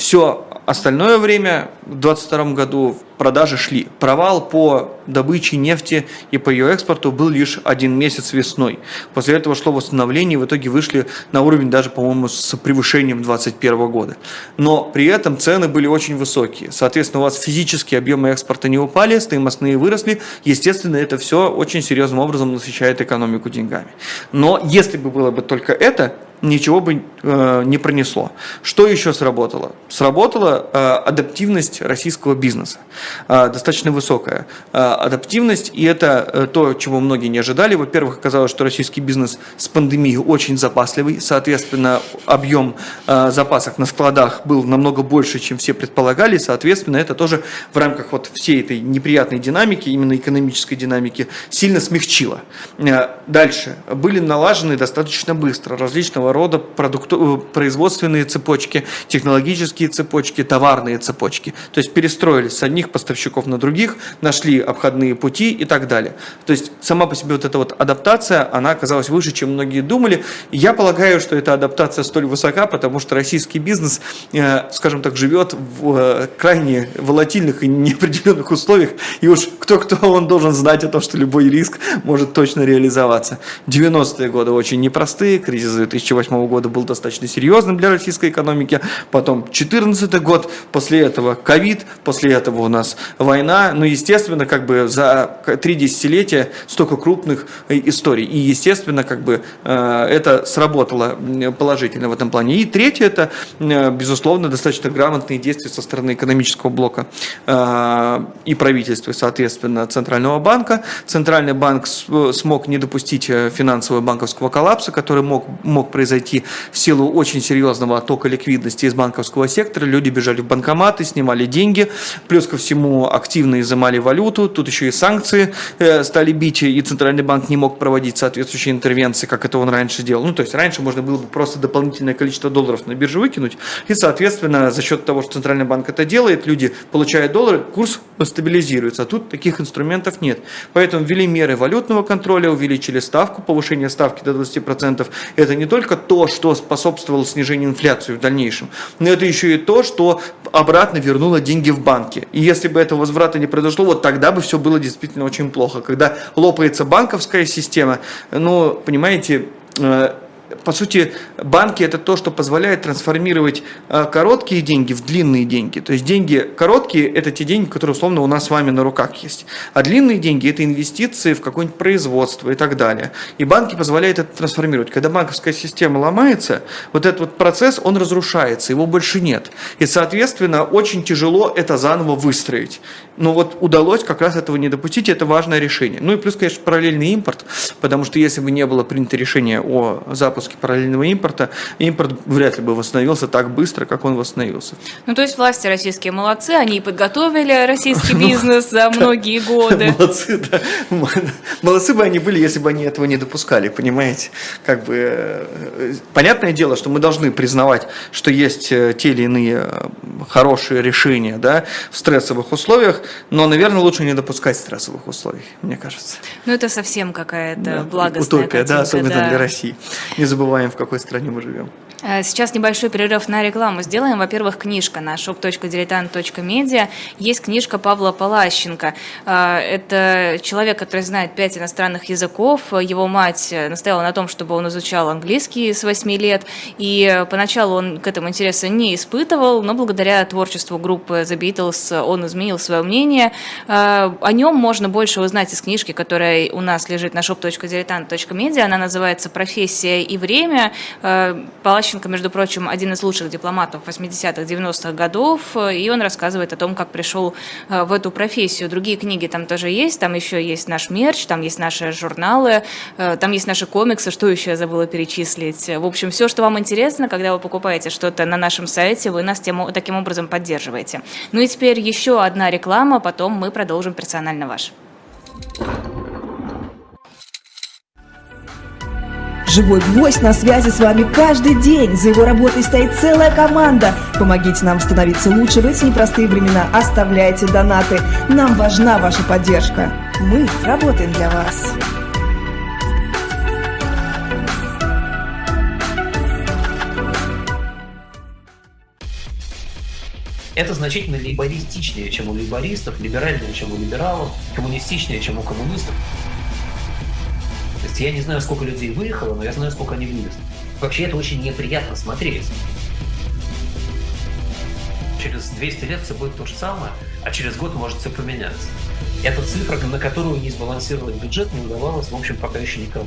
Все остальное время в 2022 году продажи шли. Провал по добыче нефти и по ее экспорту был лишь один месяц весной. После этого шло восстановление, и в итоге вышли на уровень даже, по-моему, с превышением 2021 года. Но при этом цены были очень высокие. Соответственно, у вас физические объемы экспорта не упали, стоимостные выросли. Естественно, это все очень серьезным образом насыщает экономику деньгами. Но если бы было бы только это, ничего бы э, не пронесло. Что еще сработало? Сработала э, адаптивность российского бизнеса, э, достаточно высокая э, адаптивность, и это э, то, чего многие не ожидали. Во-первых, оказалось, что российский бизнес с пандемией очень запасливый, соответственно, объем э, запасов на складах был намного больше, чем все предполагали, соответственно, это тоже в рамках вот всей этой неприятной динамики, именно экономической динамики, сильно смягчило. Э, дальше. Были налажены достаточно быстро различного рода продукту, э, производственные цепочки, технологические цепочки, товарные цепочки. То есть перестроились с одних поставщиков на других, нашли обходные пути и так далее. То есть сама по себе вот эта вот адаптация, она оказалась выше, чем многие думали. я полагаю, что эта адаптация столь высока, потому что российский бизнес, э, скажем так, живет в э, крайне волатильных и неопределенных условиях. И уж кто-кто, он должен знать о том, что любой риск может точно реализоваться. 90-е годы очень непростые, кризис 2008 2008 года был достаточно серьезным для российской экономики, потом 2014 год, после этого ковид, после этого у нас война, ну, естественно, как бы за три десятилетия столько крупных э, историй, и, естественно, как бы э, это сработало положительно в этом плане. И третье, это, э, безусловно, достаточно грамотные действия со стороны экономического блока и правительства, соответственно, Центрального банка. Центральный банк смог не допустить финансового банковского коллапса, который мог, мог произойти произойти в силу очень серьезного оттока ликвидности из банковского сектора. Люди бежали в банкоматы, снимали деньги, плюс ко всему активно изымали валюту. Тут еще и санкции э, стали бить, и Центральный банк не мог проводить соответствующие интервенции, как это он раньше делал. Ну, то есть раньше можно было бы просто дополнительное количество долларов на бирже выкинуть, и, соответственно, за счет того, что Центральный банк это делает, люди получают доллары, курс стабилизируется. А тут таких инструментов нет. Поэтому ввели меры валютного контроля, увеличили ставку, повышение ставки до 20%. Это не только то, что способствовало снижению инфляции в дальнейшем, но это еще и то, что обратно вернуло деньги в банки. И если бы этого возврата не произошло, вот тогда бы все было действительно очень плохо. Когда лопается банковская система, ну, понимаете, э, по сути, банки это то, что позволяет трансформировать э, короткие деньги в длинные деньги. То есть деньги короткие – это те деньги, которые условно у нас с вами на руках есть. А длинные деньги – это инвестиции в какое-нибудь производство и так далее. И банки позволяют это трансформировать. Когда банковская система ломается, вот этот вот процесс, он разрушается, его больше нет. И, соответственно, очень тяжело это заново выстроить. Но вот удалось как раз этого не допустить, это важное решение. Ну и плюс, конечно, параллельный импорт, потому что если бы не было принято решение о запуске запуске параллельного импорта, импорт вряд ли бы восстановился так быстро, как он восстановился. Ну, то есть власти российские молодцы, они подготовили российский *laughs* ну, бизнес за многие годы. *laughs* Молодцы, да. Молодцы бы они были, если бы они этого не допускали, понимаете? Как бы, э, понятное дело, что мы должны признавать, что есть э, те или иные э, хорошие решения, да, в стрессовых условиях, но, наверное, лучше не допускать стрессовых условий, мне кажется. Ну, это совсем какая-то да, благостная Утопия, картинка, да, особенно да. для России. Не забываем, в какой стране мы живем. Э, сейчас небольшой перерыв на рекламу сделаем. Во-первых, книжка на shop.diletant.media. Есть книжка Павла Палащенко. Э, это человек, который знает пять иностранных языков. Его мать настояла на том, чтобы он изучал английский с 8 лет. И поначалу он к этому интереса не испытывал, но благодаря творчеству группы The Beatles он изменил свое мнение. Э, о нем можно больше узнать из книжки, которая у нас лежит на shop.diletant.media. Она называется «Профессия и время». Палащенко Лещенко, между прочим, один из лучших дипломатов 80-х, 90-х годов, и он рассказывает о том, как пришел э, в эту профессию. Другие книги там тоже есть, там еще есть наш мерч, там есть наши журналы, э, там есть наши комиксы, что еще я забыла перечислить. В общем, все, что вам интересно, когда вы покупаете что-то на нашем сайте, вы нас тем, таким образом поддерживаете. Ну и теперь еще одна реклама, потом мы продолжим персонально ваш. Живой гвоздь на связи с вами каждый день. За его работой стоит целая команда. Помогите нам становиться лучше в эти непростые времена. Оставляйте донаты. Нам важна ваша поддержка. Мы работаем для вас. Это значительно либористичнее, чем у либористов, либеральнее, чем у либералов, коммунистичнее, чем у коммунистов есть я не знаю, сколько людей выехало, но я знаю, сколько они вывезли. Вообще это очень неприятно смотреть. Через 200 лет все будет то же самое, а через год может все поменяться. Это цифра, на которую не сбалансировать бюджет не удавалось, в общем, пока еще никому.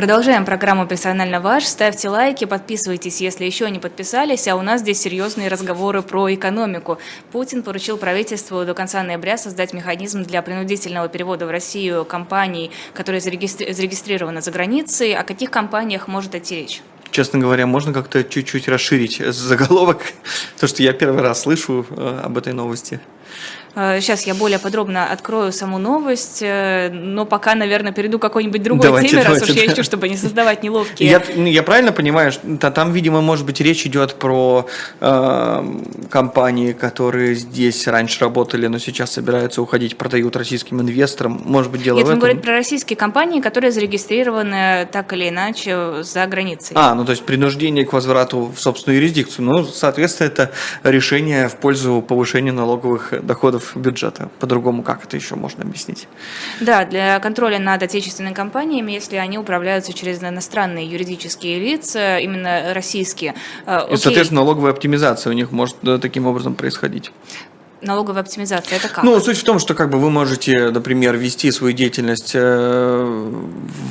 Продолжаем программу «Персонально ваш». Ставьте лайки, подписывайтесь, если еще не подписались. А у нас здесь серьезные разговоры про экономику. Путин поручил правительству до конца ноября создать механизм для принудительного перевода в Россию компаний, которые зарегистрированы за границей. О каких компаниях может идти речь? Честно говоря, можно как-то чуть-чуть расширить *laughs* заголовок, то, что я первый раз слышу э, об этой новости. Сейчас э, я более подробно открою саму новость, э, но пока, наверное, перейду к какой-нибудь другой давайте, теме, давайте, раз уж да. я хочу, чтобы не создавать неловкие. Я, я правильно понимаю, что там, видимо, может быть, речь идет про э, компании, которые здесь раньше работали, но сейчас собираются уходить, продают российским инвесторам. Может быть, дело Нет, в этом? Нет, говорит про российские компании, которые зарегистрированы так или иначе за границей. А, ну то есть принуждение к возврату в собственную юрисдикцию. Ну, соответственно, это решение в пользу повышения налоговых доходов доходов бюджета. По-другому как это еще можно объяснить? Да, для контроля над отечественными компаниями, если они управляются через иностранные юридические лица, именно российские. Э, И, соответственно, налоговая оптимизация у них может таким образом происходить налоговая оптимизация, это как? Ну, суть в том, что как бы вы можете, например, вести свою деятельность э,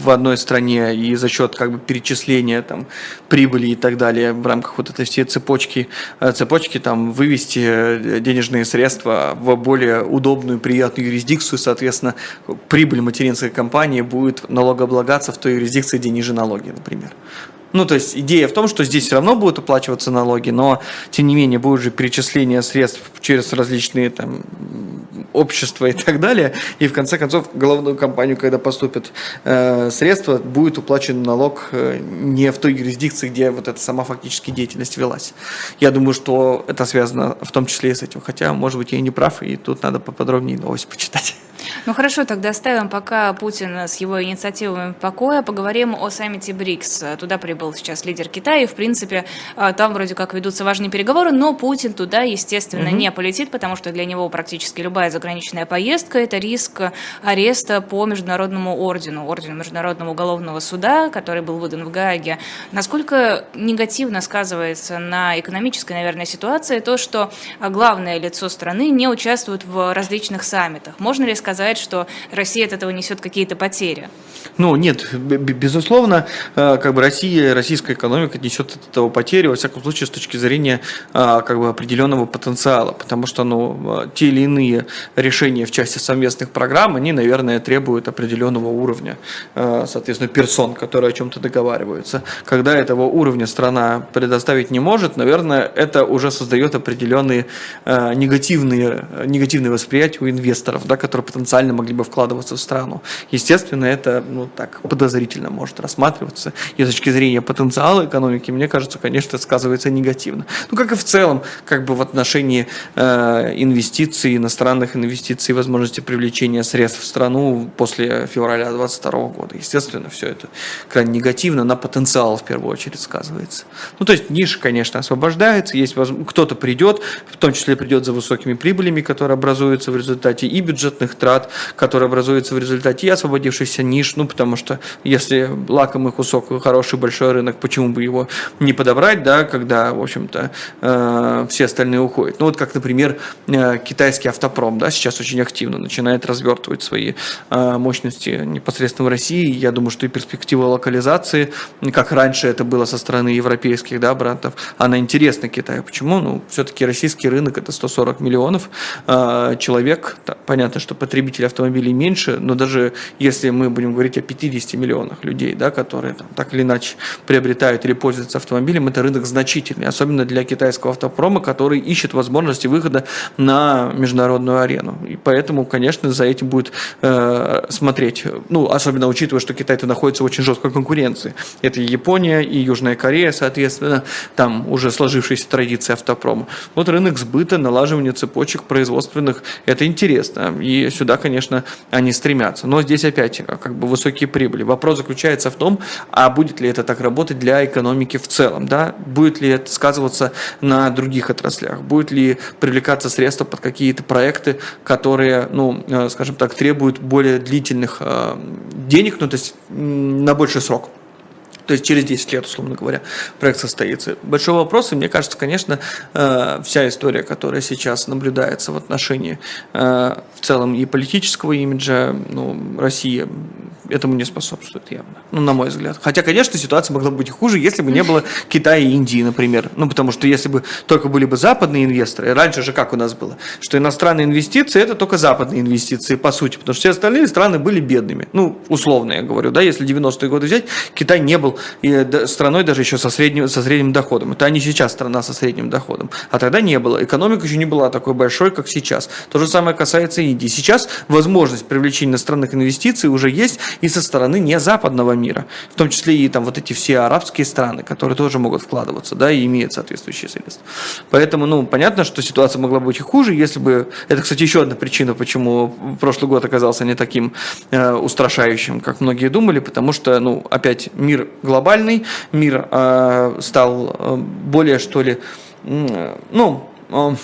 в одной стране и за счет как бы перечисления там прибыли и так далее в рамках вот этой всей цепочки, э, цепочки там вывести э, денежные средства в более удобную, приятную юрисдикцию, соответственно, прибыль материнской компании будет налогооблагаться в той юрисдикции, где ниже налоги, например. Ну, то есть идея в том, что здесь все равно будут оплачиваться налоги, но тем не менее будет же перечисление средств через различные там общества и так далее. И в конце концов, головную компанию, когда поступят э, средства, будет уплачен налог э, не в той юрисдикции, где вот эта сама фактически деятельность велась. Я думаю, что это связано в том числе и с этим. Хотя, может быть, я и не прав, и тут надо поподробнее новость почитать. Ну хорошо, тогда оставим пока Путина с его инициативами покоя, поговорим о саммите БРИКС. Туда прибыл сейчас лидер Китая, и в принципе а, там вроде как ведутся важные переговоры, но Путин туда, естественно, угу. не полетит, потому что для него практически любая заграничная поездка – это риск ареста по международному ордену, ордену Международного уголовного суда, который был выдан в Гааге. Насколько негативно сказывается на экономической, наверное, ситуации то, что главное лицо страны не участвует в различных саммитах? Можно ли сказать, что Россия от этого несет какие-то потери? Ну, нет, безусловно, э, как бы Россия, российская экономика несет от этого потери, во всяком случае, с точки зрения э, как бы определенного потенциала, потому что, ну, э, те или иные решения в части совместных программ, они, наверное, требуют определенного уровня, соответственно, персон, которые о чем-то договариваются. Когда этого уровня страна предоставить не может, наверное, это уже создает определенные негативные, негативные восприятия у инвесторов, да, которые потенциально могли бы вкладываться в страну. Естественно, это ну, так подозрительно может рассматриваться. И с точки зрения потенциала экономики, мне кажется, конечно, это сказывается негативно. Ну, как и в целом, как бы в отношении э, инвестиций, иностранных инвестиций, возможности привлечения средств в страну после февраля 2022 года. Естественно, все это крайне негативно на потенциал в первую очередь сказывается. Ну, то есть ниша, конечно, освобождается, есть кто-то придет, в том числе придет за высокими прибылями, которые образуются в результате и бюджетных трат, которые образуются в результате и освободившихся ниш, ну, потому что если лакомый кусок, хороший большой рынок, почему бы его не подобрать, да, когда, в общем-то, э, все остальные уходят. Ну, вот как, например, э, китайский автопром, да, сейчас очень активно начинает развертывать свои э, мощности непосредственно в России. Я думаю, что и перспектива локализации, как раньше это было со стороны европейских, да, брендов, она интересна Китаю. Почему? Ну, все-таки российский рынок это 140 миллионов э, человек. Да, понятно, что потребителей автомобилей меньше, но даже если мы будем говорить о 50 миллионах людей, да, которые там, так или иначе приобретают или пользуются автомобилем, это рынок значительный, особенно для китайского автопрома, который ищет возможности выхода на международную арену. И поэтому, конечно, за этим будет э, смотреть, ну, особенно учитывая, что Китай-то находится в очень жесткой конкуренции. Это и Япония, и Южная Корея, соответственно, там уже сложившиеся традиции автопрома. Вот рынок сбыта, налаживание цепочек производственных, это интересно. И сюда, конечно, они стремятся. Но здесь опять как бы высокие прибыли. Вопрос заключается в том, а будет ли это так работать для экономики в целом, да? будет ли это сказываться на других отраслях, будет ли привлекаться средства под какие-то проекты, которые, ну, э, скажем так, требуют более длительных э, денег, ну, то есть на больший срок. То есть через 10 лет, условно говоря, проект состоится. Большой вопрос, и мне кажется, конечно, э, вся история, которая сейчас наблюдается в отношении в целом и политического имиджа ну, России этому не способствует явно, ну, на мой взгляд. Хотя, конечно, ситуация могла быть хуже, если бы не было *laughs* Китая и Индии, например. Ну, потому что если бы только были бы западные инвесторы, раньше же как у нас было, что иностранные инвестиции – это только западные инвестиции, по сути, потому что все остальные страны были бедными. Ну, условно я говорю, да, если 90-е годы взять, Китай не был страной даже еще со средним, со средним доходом. Это они сейчас страна со средним доходом. А тогда не было. Экономика еще не была такой большой, как сейчас. То же самое касается Индии. Сейчас возможность привлечения иностранных инвестиций уже есть и со стороны не западного мира, в том числе и там вот эти все арабские страны, которые тоже могут вкладываться, да, и имеют соответствующие средства. Поэтому, ну, понятно, что ситуация могла быть и хуже, если бы... Это, кстати, еще одна причина, почему прошлый год оказался не таким э, устрашающим, как многие думали, потому что, ну, опять мир глобальный, мир э, стал э, более, что ли, э, ну, э,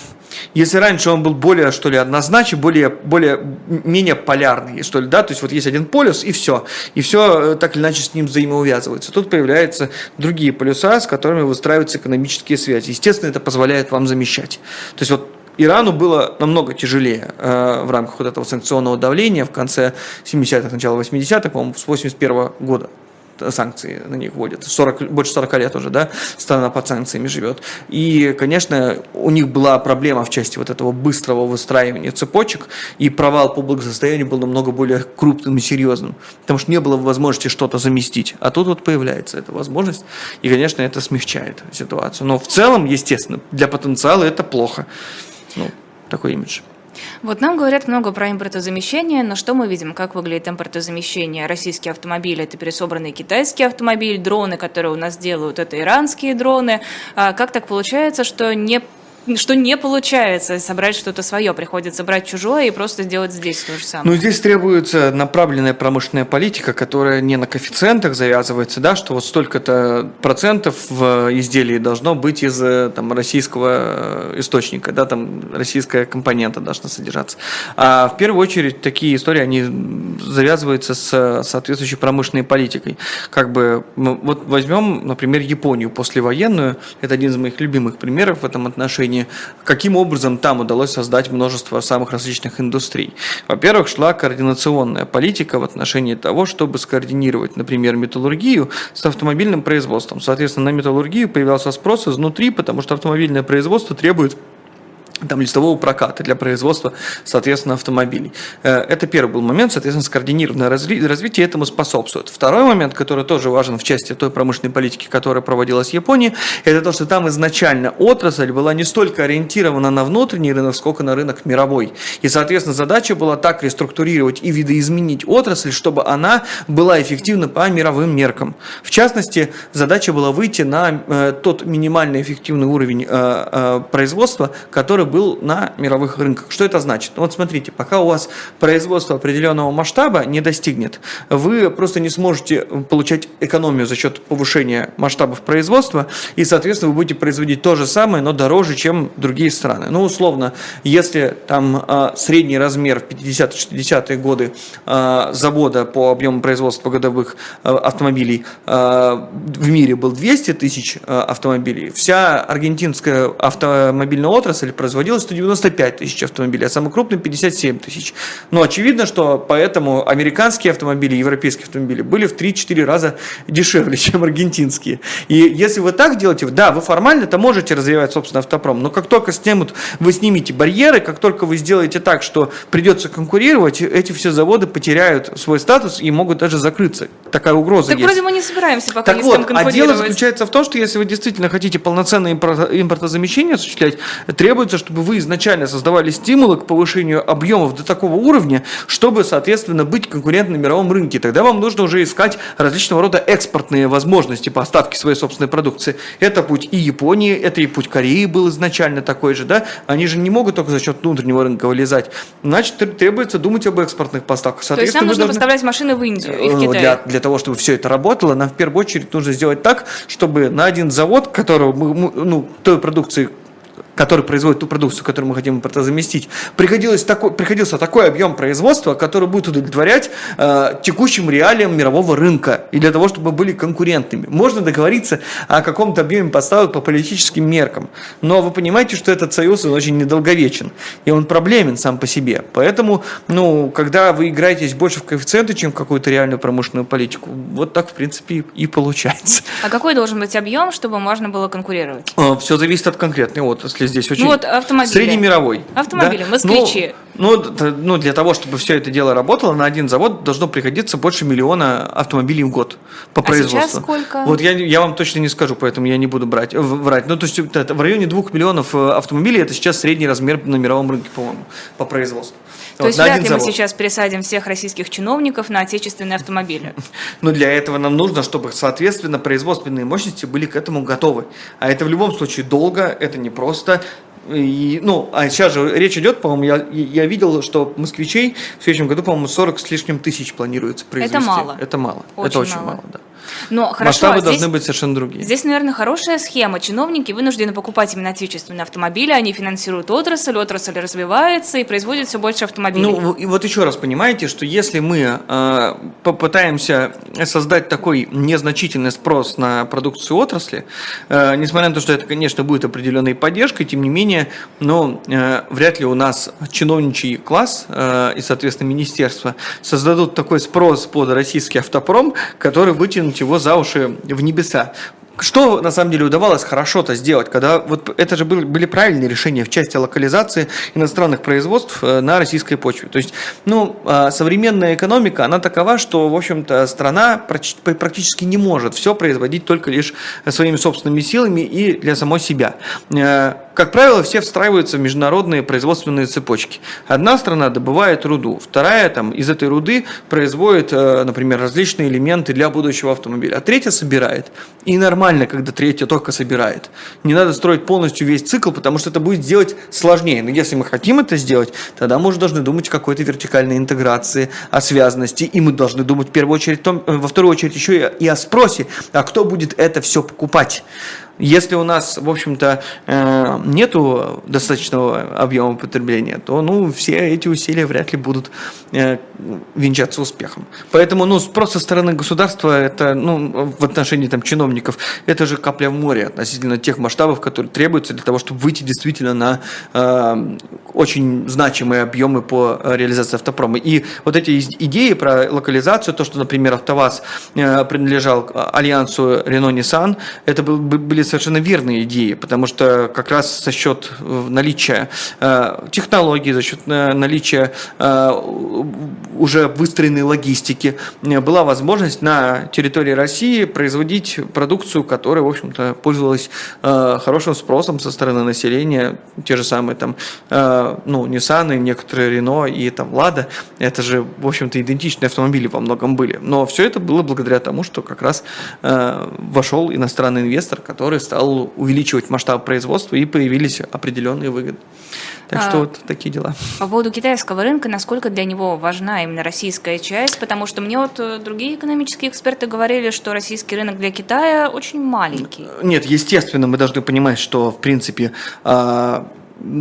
если раньше он был более, что ли, однозначный, более, более, менее полярный, что ли, да, то есть вот есть один полюс и все, и все э, так или иначе с ним взаимоувязывается. Тут появляются другие полюса, с которыми выстраиваются экономические связи. Естественно, это позволяет вам замещать. То есть вот Ирану было намного тяжелее э, в рамках вот этого санкционного давления в конце 70-х, начало 80-х, по-моему, с 81 года санкции на них вводят. 40, больше 40 лет уже, да, страна под санкциями живет. И, конечно, у них была проблема в части вот этого быстрого выстраивания цепочек, и провал по благосостоянию был намного более крупным и серьезным, потому что не было возможности что-то заместить. А тут вот появляется эта возможность, и, конечно, это смягчает ситуацию. Но в целом, естественно, для потенциала это плохо. Ну, такой имидж. Вот нам говорят много про импортозамещение, но что мы видим? Как выглядит импортозамещение? Российские автомобили – это пересобранные китайские автомобили, дроны, которые у нас делают – это иранские дроны. А как так получается, что не что не получается собрать что-то свое, приходится брать чужое и просто сделать здесь то же самое. Ну, здесь требуется направленная промышленная политика, которая не на коэффициентах завязывается, да, что вот столько-то процентов в изделии должно быть из там, российского источника, да, там российская компонента должна содержаться. А в первую очередь такие истории, они завязываются с соответствующей промышленной политикой. Как бы, вот возьмем, например, Японию послевоенную, это один из моих любимых примеров в этом отношении, каким образом там удалось создать множество самых различных индустрий. Во-первых, шла координационная политика в отношении того, чтобы скоординировать, например, металлургию с автомобильным производством. Соответственно, на металлургию появлялся спрос изнутри, потому что автомобильное производство требует там, листового проката для производства, соответственно, автомобилей. Э, это первый был момент, соответственно, скоординированное разви- развитие этому способствует. Второй момент, который тоже важен в части той промышленной политики, которая проводилась в Японии, это то, что там изначально отрасль была не столько ориентирована на внутренний рынок, сколько на рынок мировой. И, соответственно, задача была так реструктурировать и видоизменить отрасль, чтобы она была эффективна по мировым меркам. В частности, задача была выйти на э, тот минимальный эффективный уровень э, производства, который был на мировых рынках. Что это значит? Вот смотрите, пока у вас производство определенного масштаба не достигнет, вы просто не сможете получать экономию за счет повышения масштабов производства, и, соответственно, вы будете производить то же самое, но дороже, чем другие страны. Ну, условно, если там э, средний размер в 50-60-е годы э, завода по объему производства годовых э, автомобилей в мире был 200 тысяч автомобилей, вся аргентинская автомобильная отрасль производила производилось 195 тысяч автомобилей, а самый крупный 57 тысяч. Но очевидно, что поэтому американские автомобили, европейские автомобили были в 3-4 раза дешевле, *laughs* чем аргентинские. И если вы так делаете, да, вы формально-то можете развивать, собственно, автопром, но как только снимут, вы снимете барьеры, как только вы сделаете так, что придется конкурировать, эти все заводы потеряют свой статус и могут даже закрыться. Такая угроза так есть. вроде мы не собираемся пока так ни вот, с кем конкурировать. А дело заключается в том, что если вы действительно хотите полноценное импортозамещение осуществлять, требуется, чтобы вы изначально создавали стимулы к повышению объемов до такого уровня, чтобы, соответственно, быть конкурентным на мировом рынке. Тогда вам нужно уже искать различного рода экспортные возможности поставки своей собственной продукции. Это путь и Японии, это и путь Кореи был изначально такой же, да? Они же не могут только за счет внутреннего рынка вылезать. Значит, требуется думать об экспортных поставках. То есть нам нужно должны... поставлять машины в Индию и в ну, Китай? Для, для того, чтобы все это работало, нам в первую очередь нужно сделать так, чтобы на один завод, которого мы, ну, той продукции, который производит ту продукцию, которую мы хотим заместить, приходилось такой, приходился такой объем производства, который будет удовлетворять э, текущим реалиям мирового рынка и для того, чтобы были конкурентными. Можно договориться о каком-то объеме поставок по политическим меркам, но вы понимаете, что этот союз он очень недолговечен, и он проблемен сам по себе. Поэтому, ну, когда вы играетесь больше в коэффициенты, чем в какую-то реальную промышленную политику, вот так, в принципе, и получается. А какой должен быть объем, чтобы можно было конкурировать? Э, Все зависит от конкретной отрасли здесь очень... Ну вот автомобили. Среднемировой. Автомобили, да? москвичи. Ну, ну, ну, для того, чтобы все это дело работало, на один завод должно приходиться больше миллиона автомобилей в год по а производству. сейчас сколько? Вот я, я вам точно не скажу, поэтому я не буду брать, врать. Ну, то есть в районе двух миллионов э, автомобилей это сейчас средний размер на мировом рынке, по-моему, по производству. То вот, есть вряд ли завод. мы сейчас пересадим всех российских чиновников на отечественные автомобили. *laughs* Но для этого нам нужно, чтобы, соответственно, производственные мощности были к этому готовы. А это в любом случае долго, это не просто. И, ну, а сейчас же речь идет, по-моему, я, я видел, что москвичей в следующем году, по-моему, 40 с лишним тысяч планируется произвести. Это мало. Это мало. Очень это очень мало. мало, да. Но хорошо, Масштабы здесь, должны быть совершенно другие. Здесь, наверное, хорошая схема. Чиновники вынуждены покупать именно отечественные автомобили, они финансируют отрасль, отрасль развивается и производит все больше автомобилей. Ну, и вот еще раз понимаете, что если мы э, попытаемся создать такой незначительный спрос на продукцию отрасли, э, несмотря на то, что это, конечно, будет определенной поддержкой, тем не менее, но э, вряд ли у нас чиновничий класс э, и, соответственно, министерство создадут такой спрос под российский автопром, который вытянут вытянуть его за уши в небеса. Что на самом деле удавалось хорошо-то сделать, когда вот это же были, были правильные решения в части локализации иностранных производств э, на российской почве. То есть, ну, а, современная экономика, она такова, что, в общем-то, страна практически не может все производить только лишь своими собственными силами и для самой себя. Э, как правило, все встраиваются в международные производственные цепочки. Одна страна добывает руду, вторая там, из этой руды производит, э, например, различные элементы для будущего автомобиля, а третья собирает. И нормально нормально, когда третья только собирает. Не надо строить полностью весь цикл, потому что это будет сделать сложнее. Но если мы хотим это сделать, тогда мы уже должны думать о какой-то вертикальной интеграции, о связанности, и мы должны думать в первую очередь, том, э, во вторую очередь еще и о спросе, а кто будет это все покупать. Если у нас, в общем-то, э, нету достаточного объема потребления, то ну, все эти усилия вряд ли будут э, венчаться успехом. Поэтому ну, спрос со стороны государства это, ну, в отношении там, чиновников, это же капля в море относительно тех масштабов, которые требуются для того, чтобы выйти действительно на э, очень значимые объемы по реализации автопрома. И вот эти идеи про локализацию, то, что, например, АвтоВАЗ принадлежал альянсу Renault-Nissan, это были совершенно верные идеи, потому что как раз за счет э, наличия э, технологий, за счет э, наличия уже выстроенной логистики была возможность на территории России производить продукцию, которая, в общем-то, пользовалась хорошим спросом со стороны населения. Те же самые там, ну, Nissan, некоторые Renault и там Lada, это же, в общем-то, идентичные автомобили во многом были. Но все это было благодаря тому, что как раз вошел иностранный инвестор, который который стал увеличивать масштаб производства и появились определенные выгоды. Так что а, вот такие дела. По поводу китайского рынка, насколько для него важна именно российская часть? Потому что мне вот э, другие экономические эксперты говорили, что российский рынок для Китая очень маленький. Нет, естественно, мы должны понимать, что в принципе а,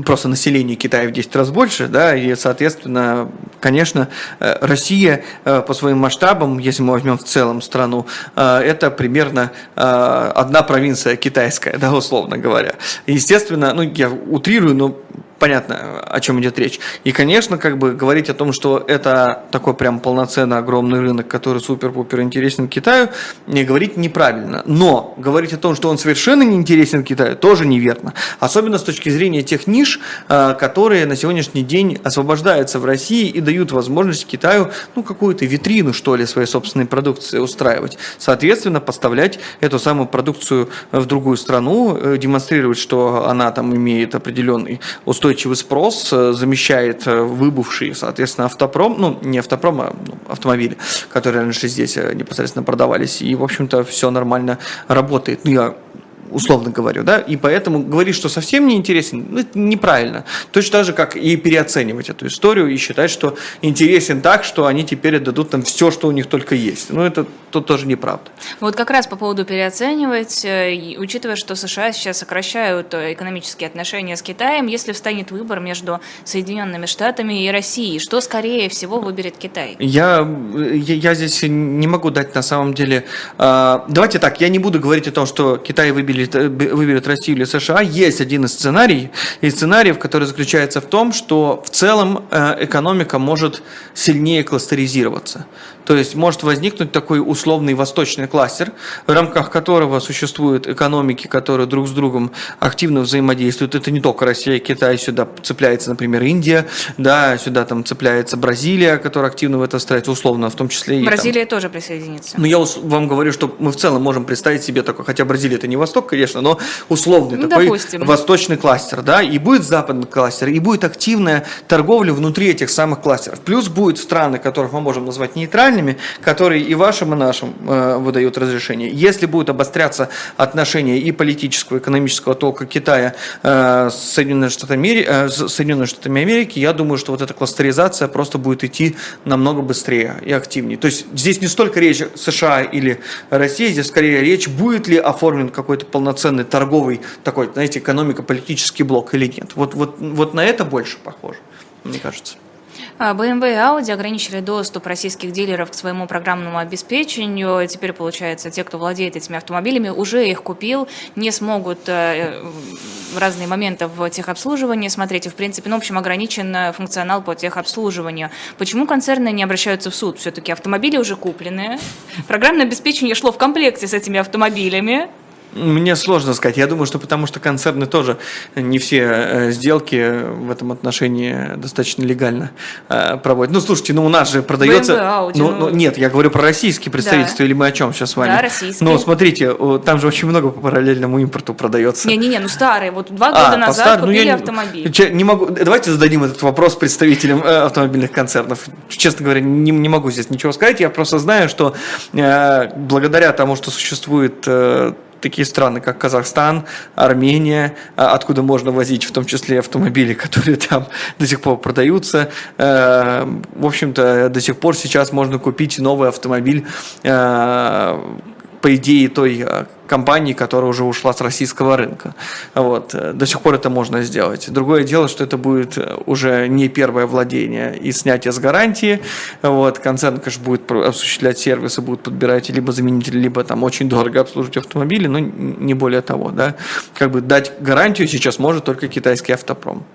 просто население Китая в 10 раз больше, да, и, соответственно, конечно, э, Россия э, по своим масштабам, если мы возьмем в целом страну, э, это примерно одна провинция китайская, *laughs* да, условно говоря. Естественно, ну, я утрирую, но понятно, о чем идет речь. И, конечно, как бы говорить о том, что это такой прям полноценный огромный рынок, который супер-пупер интересен Китаю, не говорить неправильно. Но говорить о том, что он совершенно не интересен Китаю, тоже неверно. Особенно с точки зрения тех ниш, э, которые на сегодняшний день освобождаются в России и дают возможность Китаю, ну, какую-то витрину, что ли, своей собственной продукции устраивать. Соответственно, поставлять эту самую продукцию в другую страну, э, демонстрировать, что она там имеет определенный устойчивый устойчивый спрос э, замещает э, выбывший, соответственно, автопром, ну, не автопром, а ну, автомобили, которые раньше здесь э, непосредственно продавались. И, в общем-то, все нормально работает. Ну, я условно говорю, да, и поэтому говорить, что совсем не интересен, ну, это неправильно. Точно так же, как и переоценивать эту историю и считать, что интересен так, что они теперь отдадут там все, что у них только есть. Ну, это тут тоже неправда. Вот как раз по поводу переоценивать, э, учитывая, что США сейчас сокращают э, экономические отношения с Китаем, если встанет выбор между Соединенными Штатами и Россией, что скорее всего выберет Китай? Я, я, я здесь не могу дать на самом деле... Э, давайте так, я не буду говорить о том, что Китай выберет выберет, э, выберет Россию или США, есть один из сценариев, из сценариев, который заключается в том, что в целом э, экономика может сильнее кластеризироваться. То есть может возникнуть такой условный восточный кластер, в рамках которого существуют экономики, которые друг с другом активно взаимодействуют. Это не только Россия, Китай, сюда цепляется, например, Индия, да, сюда там цепляется Бразилия, которая активно в это встраивается, условно, в том числе и Бразилия там... тоже присоединится. Ну, я вам говорю, что мы в целом можем представить себе такое, хотя Бразилия это не Восток, конечно, но условный ну, такой допустим. восточный кластер, да, и будет западный кластер, и будет активная торговля внутри этих самых кластеров. Плюс будет страны, которых мы можем назвать нейтральными, нейтральными, которые и вашим, и нашим э, выдают разрешение. Если будут обостряться отношения и политического, и экономического толка Китая э, с, Соединенными Штатами, э, с Соединенными Штатами Америки, я думаю, что вот эта кластеризация просто будет идти намного быстрее и активнее. То есть здесь не столько речь США или Россия, здесь скорее речь, будет ли оформлен какой-то полноценный торговый такой, знаете, экономико-политический блок или нет. Вот, вот, вот на это больше похоже, мне кажется. BMW и Audi ограничили доступ российских дилеров к своему программному обеспечению. Теперь, получается, те, кто владеет этими автомобилями, уже их купил, не смогут э, в разные моменты в техобслуживании смотреть. И, в принципе, ну, в общем, ограничен э, функционал по техобслуживанию. Почему концерны не обращаются в суд? Все-таки автомобили уже куплены. Программное обеспечение шло в комплекте с этими автомобилями. Мне сложно сказать. Я думаю, что потому что концерны тоже не все э, сделки в этом отношении достаточно легально э, проводят. Ну, слушайте, ну у нас же продается... BMW, Audi, ну, ну, нет, я говорю про российские представительства, да. или мы о чем сейчас с вами? Да, российские. Ну, смотрите, там же очень много по параллельному импорту продается. Не-не-не, ну старые. Вот два года а, назад ну, купили ну, я автомобиль. Не, не могу... Давайте зададим этот вопрос представителям э, автомобильных концернов. Честно говоря, не, не могу здесь ничего сказать. Я просто знаю, что э, благодаря тому, что существует э, такие страны, как Казахстан, Армения, а, откуда можно возить в том числе автомобили, *laughs* которые там до сих пор продаются. Э, в общем-то, до сих пор сейчас можно купить новый автомобиль э, по идее той э, компании, которая уже ушла с российского рынка. Вот. До сих пор это можно сделать. Другое дело, что это будет уже не первое владение и снятие с гарантии. Вот. Концерн, конечно, будет осуществлять сервисы, будет подбирать либо заменитель, либо там очень дорого обслуживать автомобили, но не более того. Да? Как бы дать гарантию сейчас может только китайский автопром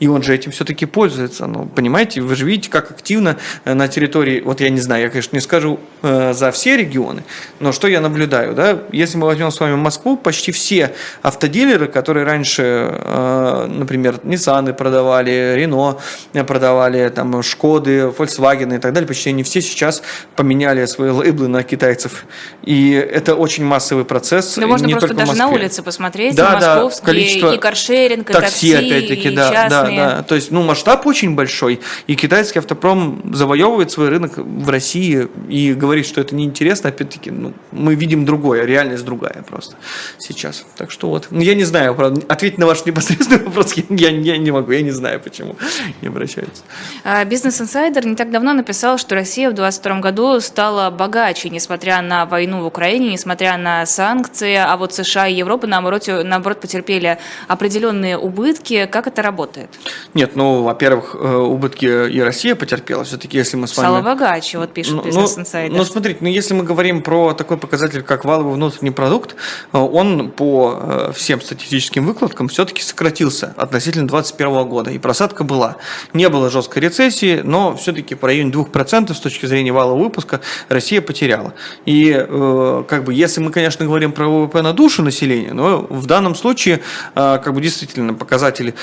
и он же этим все-таки пользуется. Ну, понимаете, вы же видите, как активно э, на территории, вот я не знаю, я, конечно, не скажу э, за все регионы, но что я наблюдаю, да, если мы возьмем с вами Москву, почти все автодилеры, которые раньше, э, например, Nissan продавали, Renault продавали, там, Шкоды, Volkswagen и так далее, почти они все сейчас поменяли свои лейблы на китайцев. И это очень массовый процесс. Да можно просто даже на улице посмотреть, да, московские, да, количество и каршеринг, и такси, такси опять-таки, да, Да, да. То есть, ну, масштаб очень большой, и китайский автопром завоевывает свой рынок в России и говорит, что это неинтересно, опять-таки, ну, мы видим другое, реальность другая просто сейчас. Так что вот, ну, я не знаю, правда, ответить на ваш непосредственный *laughs* вопрос я, я не могу, я не знаю, почему *laughs* не обращаются. А, Бизнес-инсайдер не так давно написал, что Россия в 2022 году стала богаче, несмотря на войну в Украине, несмотря на санкции, а вот США и Европа, наоборот, наоборот потерпели определенные убытки. Как это работает? Нет, ну, во-первых, э, убытки и Россия потерпела. Все-таки, если мы с вами... Стала богаче, вот пишет ну, Business ну, Insider. Ну, смотрите, ну, если мы говорим про такой показатель, как валовый внутренний продукт, э, он по э, всем статистическим выкладкам все-таки сократился относительно 2021 года. И просадка была. Не было жесткой рецессии, но все-таки по районе 2% с точки зрения валового выпуска Россия потеряла. И как бы, если мы, конечно, говорим про ВВП на душу населения, но в данном случае как бы действительно показатели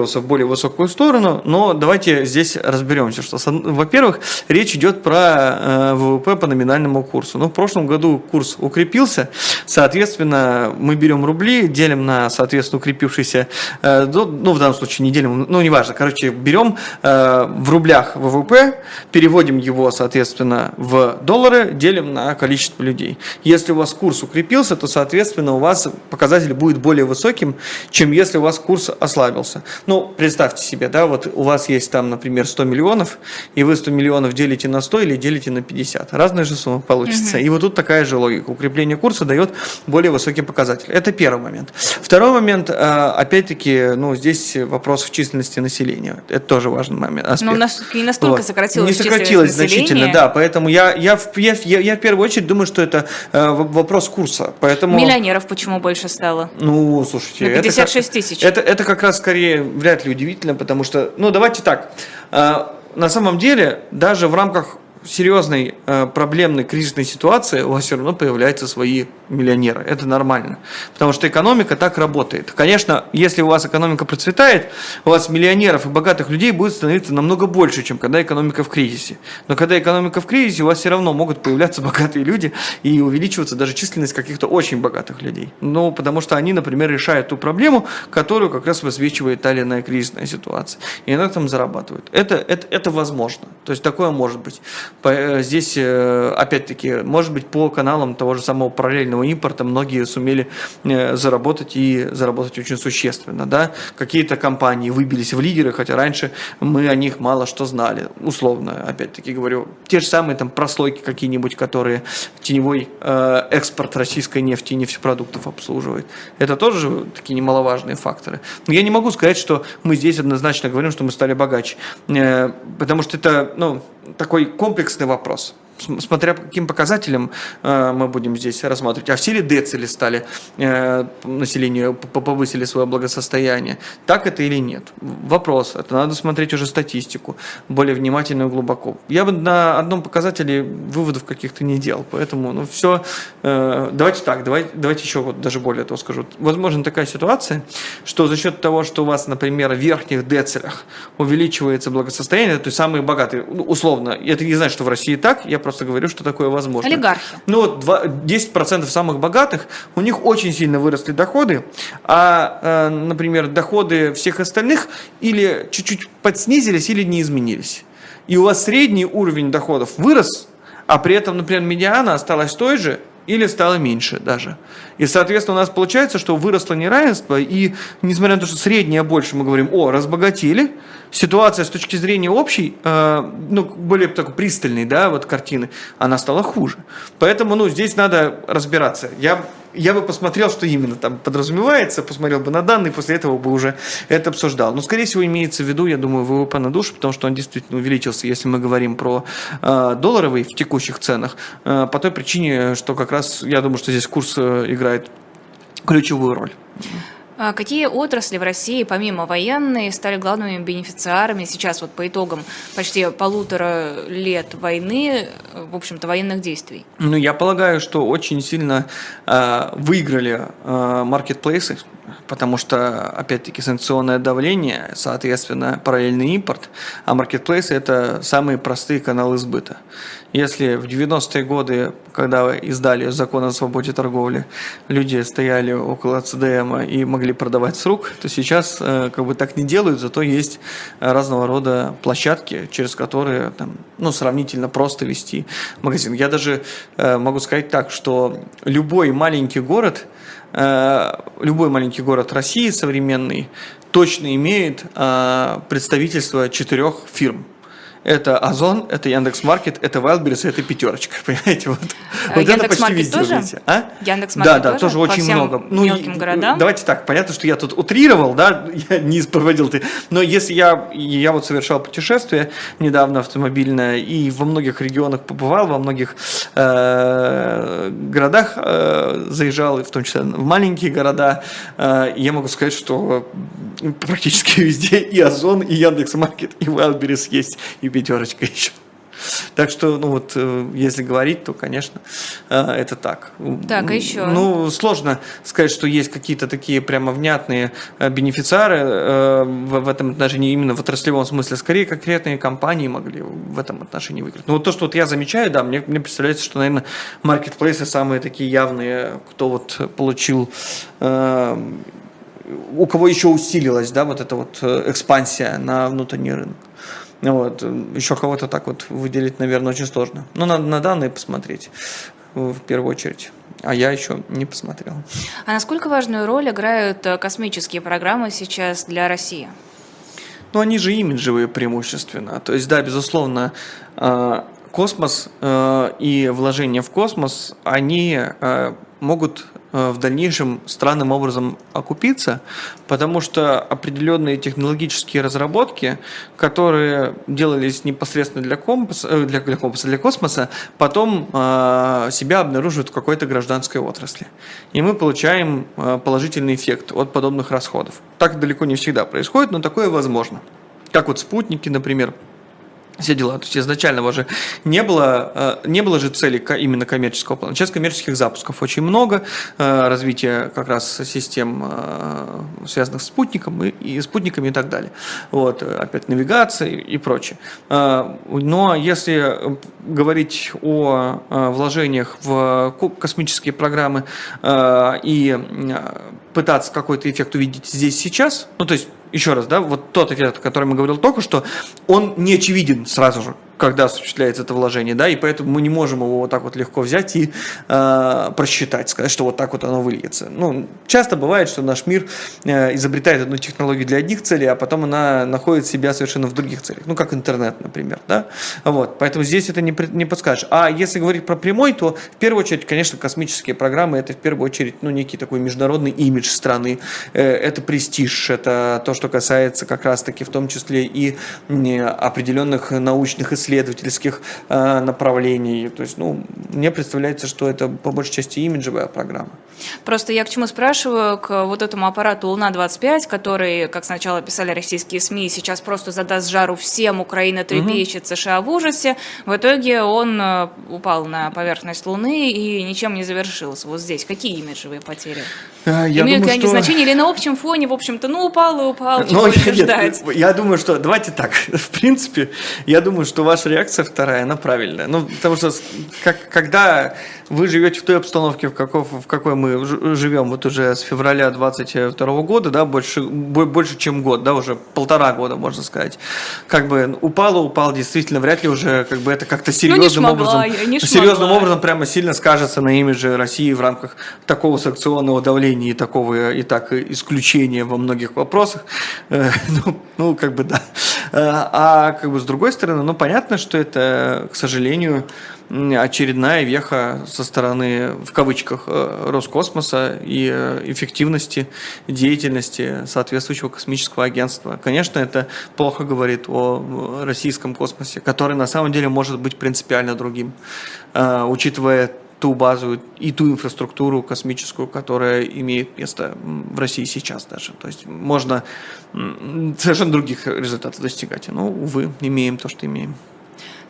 скорректировался в более высокую сторону, но давайте здесь разберемся, что, во-первых, речь идет про э, ВВП по номинальному курсу. Ну, в прошлом году курс укрепился, соответственно, мы берем рубли, делим на, соответственно, укрепившийся, э, ну, в данном случае не делим, ну, неважно, короче, берем э, в рублях ВВП, переводим его, соответственно, в доллары, делим на количество людей. Если у вас курс укрепился, то, соответственно, у вас показатель будет более высоким, чем если у вас курс ослабился. Ну, представьте себе, да, вот у вас есть там, например, 100 миллионов, и вы 100 миллионов делите на 100 или делите на 50. Разная же сумма получится. Угу. И вот тут такая же логика. Укрепление курса дает более высокий показатель. Это первый момент. Второй момент, а, опять-таки, ну, здесь вопрос в численности населения. Это тоже важный момент. Аспект. Но у нас не настолько вот. сократилось Не сократилось значительно, да. Поэтому я, я, я, я, я в первую очередь думаю, что это э, вопрос курса. Поэтому... Миллионеров почему больше стало? Ну, слушайте. На 56 тысяч. Это, это как раз скорее вряд ли удивительно, потому что, ну, давайте так, а, на самом деле, даже в рамках серьезной э, проблемной кризисной ситуации у вас все равно появляются свои миллионеры. Это нормально. Потому что экономика так работает. Конечно, если у вас экономика процветает, у вас миллионеров и богатых людей будет становиться намного больше, чем когда экономика в кризисе. Но когда экономика в кризисе, у вас все равно могут появляться *laughs* богатые люди и увеличиваться даже численность каких-то очень богатых людей. Ну, потому что они, например, решают ту проблему, которую как раз высвечивает та или иная кризисная ситуация. И на этом зарабатывают. Это, это, это возможно. То есть такое может быть. Э, здесь, э, опять-таки, может быть, по каналам того же самого параллельного импорта многие сумели э, заработать и заработать очень существенно. Да? Какие-то компании выбились в лидеры, хотя раньше мы о них мало что знали. Условно, опять-таки говорю, те же самые там прослойки какие-нибудь, которые теневой экспорт российской нефти и нефтепродуктов обслуживают. Это тоже такие немаловажные факторы. Но я не могу сказать, что мы здесь однозначно говорим, что мы стали богаче. Потому что это, ну, такой комплексный вопрос смотря по каким показателям э, мы будем здесь рассматривать. А все ли децили стали э, населению, повысили свое благосостояние? Так это или нет? Вопрос. Это надо смотреть уже статистику более внимательно и глубоко. Я бы на одном показателе выводов каких-то не делал. Поэтому, ну, все. Э, давайте так, давайте, давайте еще вот даже более того скажу. Возможно такая ситуация, что за счет того, что у вас, например, в верхних децилях увеличивается благосостояние, то есть самые богатые, ну, условно, это не значит, что в России так, я просто просто говорю, что такое возможно. Олигархи. Ну вот 10% самых богатых, у них очень сильно выросли доходы, а, э, например, доходы всех остальных или чуть-чуть подснизились, или не изменились. И у вас средний уровень доходов вырос, а при этом, например, медиана осталась той же, или стало меньше даже. И, соответственно, у нас получается, что выросло неравенство, и несмотря на то, что среднее больше, мы говорим, о, разбогатели, ситуация с точки зрения общей, э, ну, более такой пристальной, да, вот картины, она стала хуже. Поэтому, ну, здесь надо разбираться. Я я бы посмотрел, что именно там подразумевается, посмотрел бы на данные, после этого бы уже это обсуждал. Но, скорее всего, имеется в виду, я думаю, ВВП на душу, потому что он действительно увеличился, если мы говорим про э, долларовый в текущих ценах, э, по той причине, что как раз, я думаю, что здесь курс э, играет ключевую роль. А какие отрасли в России, помимо военной, стали главными бенефициарами сейчас вот по итогам почти полутора лет войны, в общем-то, военных действий? Ну, я полагаю, что очень сильно э, выиграли э, маркетплейсы, потому что, опять-таки, санкционное давление, соответственно, параллельный импорт, а маркетплейсы – это самые простые каналы сбыта. Если в 90-е годы, когда издали закон о свободе торговли, люди стояли около ЦДМ и могли продавать с рук, то сейчас э, как бы так не делают, зато есть разного рода площадки, через которые там, ну, сравнительно просто вести магазин. Я даже э, могу сказать так, что любой маленький город – Э, любой маленький город России современный точно имеет представительство четырех фирм это Озон, это Яндекс.Маркет, это Wildberries, это пятерочка, *laughs* понимаете? Вот, а вот это почти везде тоже? Видите. А? Яндекс.Маркет Да, да, тоже, тоже очень много. Ну, мелким городам? Давайте так, понятно, что я тут утрировал, да, *laughs* я не проводил ты, но если я, я вот совершал путешествие недавно автомобильное и во многих регионах побывал, во многих э, городах э, заезжал, в том числе в маленькие города, э, я могу сказать, что практически *laughs* везде и Озон, и Яндекс.Маркет, и Wildberries есть, и пятерочка *laughs* еще. Так что, ну вот, э, если говорить, то, конечно, э, это так. Так, а еще? Ну, сложно сказать, что есть какие-то такие прямо внятные э, бенефициары в этом отношении, именно в отраслевом смысле. Скорее, конкретные компании могли в этом отношении выиграть. Ну, вот то, что вот я замечаю, да, мне, мне представляется, что, наверное, маркетплейсы самые такие явные, кто вот получил у кого еще усилилась, да, вот эта вот экспансия на внутренний рынок. Вот. Еще кого-то так вот выделить, наверное, очень сложно. Но надо на данные посмотреть в первую очередь. А я еще не посмотрел. А насколько важную роль играют э, космические программы сейчас для России? Ну, они же имиджевые преимущественно. То есть, да, безусловно, э, космос э, и вложения в космос, они могут Э, в дальнейшем странным образом окупиться, потому что определенные технологические разработки, которые делались непосредственно для, компаса, э, для, для, компаса, для космоса, потом э, себя обнаруживают в какой-то гражданской отрасли. И мы получаем э, положительный эффект от подобных расходов. Так далеко не всегда происходит, но такое возможно. Как вот спутники, например, все дела. То есть изначально уже не было, э, не было же цели именно коммерческого плана. Сейчас коммерческих запусков очень много, э, развитие как раз систем, э, связанных с спутником и, и спутниками и так далее. Вот, опять навигация и прочее. Но если говорить о вложениях в космические программы и пытаться какой-то эффект увидеть здесь сейчас, ну то есть еще раз, да, вот тот эффект, о котором я говорил только что, он не очевиден сразу же когда осуществляется это вложение, да, и поэтому мы не можем его вот так вот легко взять и э, просчитать, сказать, что вот так вот оно выльется. Ну, часто бывает, что наш мир э, изобретает одну технологию для одних целей, а потом она находит себя совершенно в других целях, ну, как интернет, например, да, вот, поэтому здесь это не, не подскажешь. А если говорить про прямой, то в первую очередь, конечно, космические программы, это в первую очередь, ну, некий такой международный имидж страны, э, это престиж, это то, что касается как раз-таки в том числе и определенных научных исследований, исследовательских э, направлений. То есть, ну, мне представляется, что это по большей части имиджевая программа. Просто я к чему спрашиваю, к вот этому аппарату Луна-25, который, как сначала писали российские СМИ, сейчас просто задаст жару всем, Украина трепещет, угу. США в ужасе. В итоге он э, упал на поверхность Луны и ничем не завершился. Вот здесь какие имиджевые потери? Я Имеют думаю, ли они что... значение или на общем фоне, в общем-то, ну упал и упал, чего нет, ждать? *laughs* Я думаю, что, давайте так, *laughs* в принципе, я думаю, что ваша реакция вторая, она правильная. Ну, потому что как, когда вы живете в той обстановке, в какой, в какой мы живем, вот уже с февраля 22 года, да, больше, больше, чем год, да, уже полтора года, можно сказать. Как бы упало, упал, действительно, вряд ли уже как бы это как-то серьезным ну, образом, серьезным образом прямо сильно скажется на имидже России в рамках такого санкционного давления и такого и так исключения во многих вопросах. Э, *laughs* ну, ну, как бы да. Э, а как бы с другой стороны, ну, понятно, что это, к сожалению, очередная веха со стороны, в кавычках, э, Роскосмоса и эффективности деятельности соответствующего космического агентства. Конечно, это плохо говорит о российском космосе, который на самом деле может быть принципиально другим, учитывая ту базу и ту инфраструктуру космическую, которая имеет место в России сейчас даже. То есть можно совершенно других результатов достигать. Но, увы, имеем то, что имеем.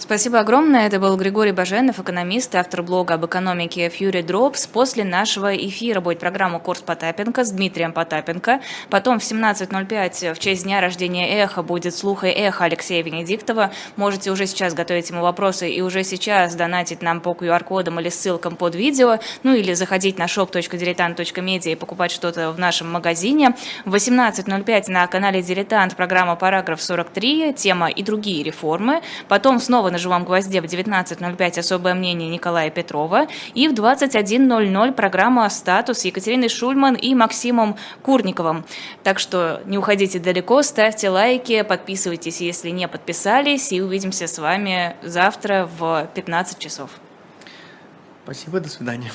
Спасибо огромное. Это был Григорий Баженов, экономист, автор блога об экономике Fury Drops. После нашего эфира будет программа «Курс Потапенко» с Дмитрием Потапенко. Потом в 17.05 в честь дня рождения Эхо будет слух и эхо Алексея Венедиктова. Можете уже сейчас готовить ему вопросы и уже сейчас донатить нам по QR-кодам или ссылкам под видео, ну или заходить на shop.diletant.media и покупать что-то в нашем магазине. В 18.05 на канале «Дилетант» программа «Параграф 43», тема «И другие реформы». Потом снова на «Живом гвозде» в 19.05 особое мнение Николая Петрова и в 21.00 программа «Статус» Екатерины Шульман и Максимом Курниковым. Так что не уходите далеко, ставьте лайки, подписывайтесь, если не подписались, и увидимся с вами завтра в 15 часов. Спасибо, до свидания.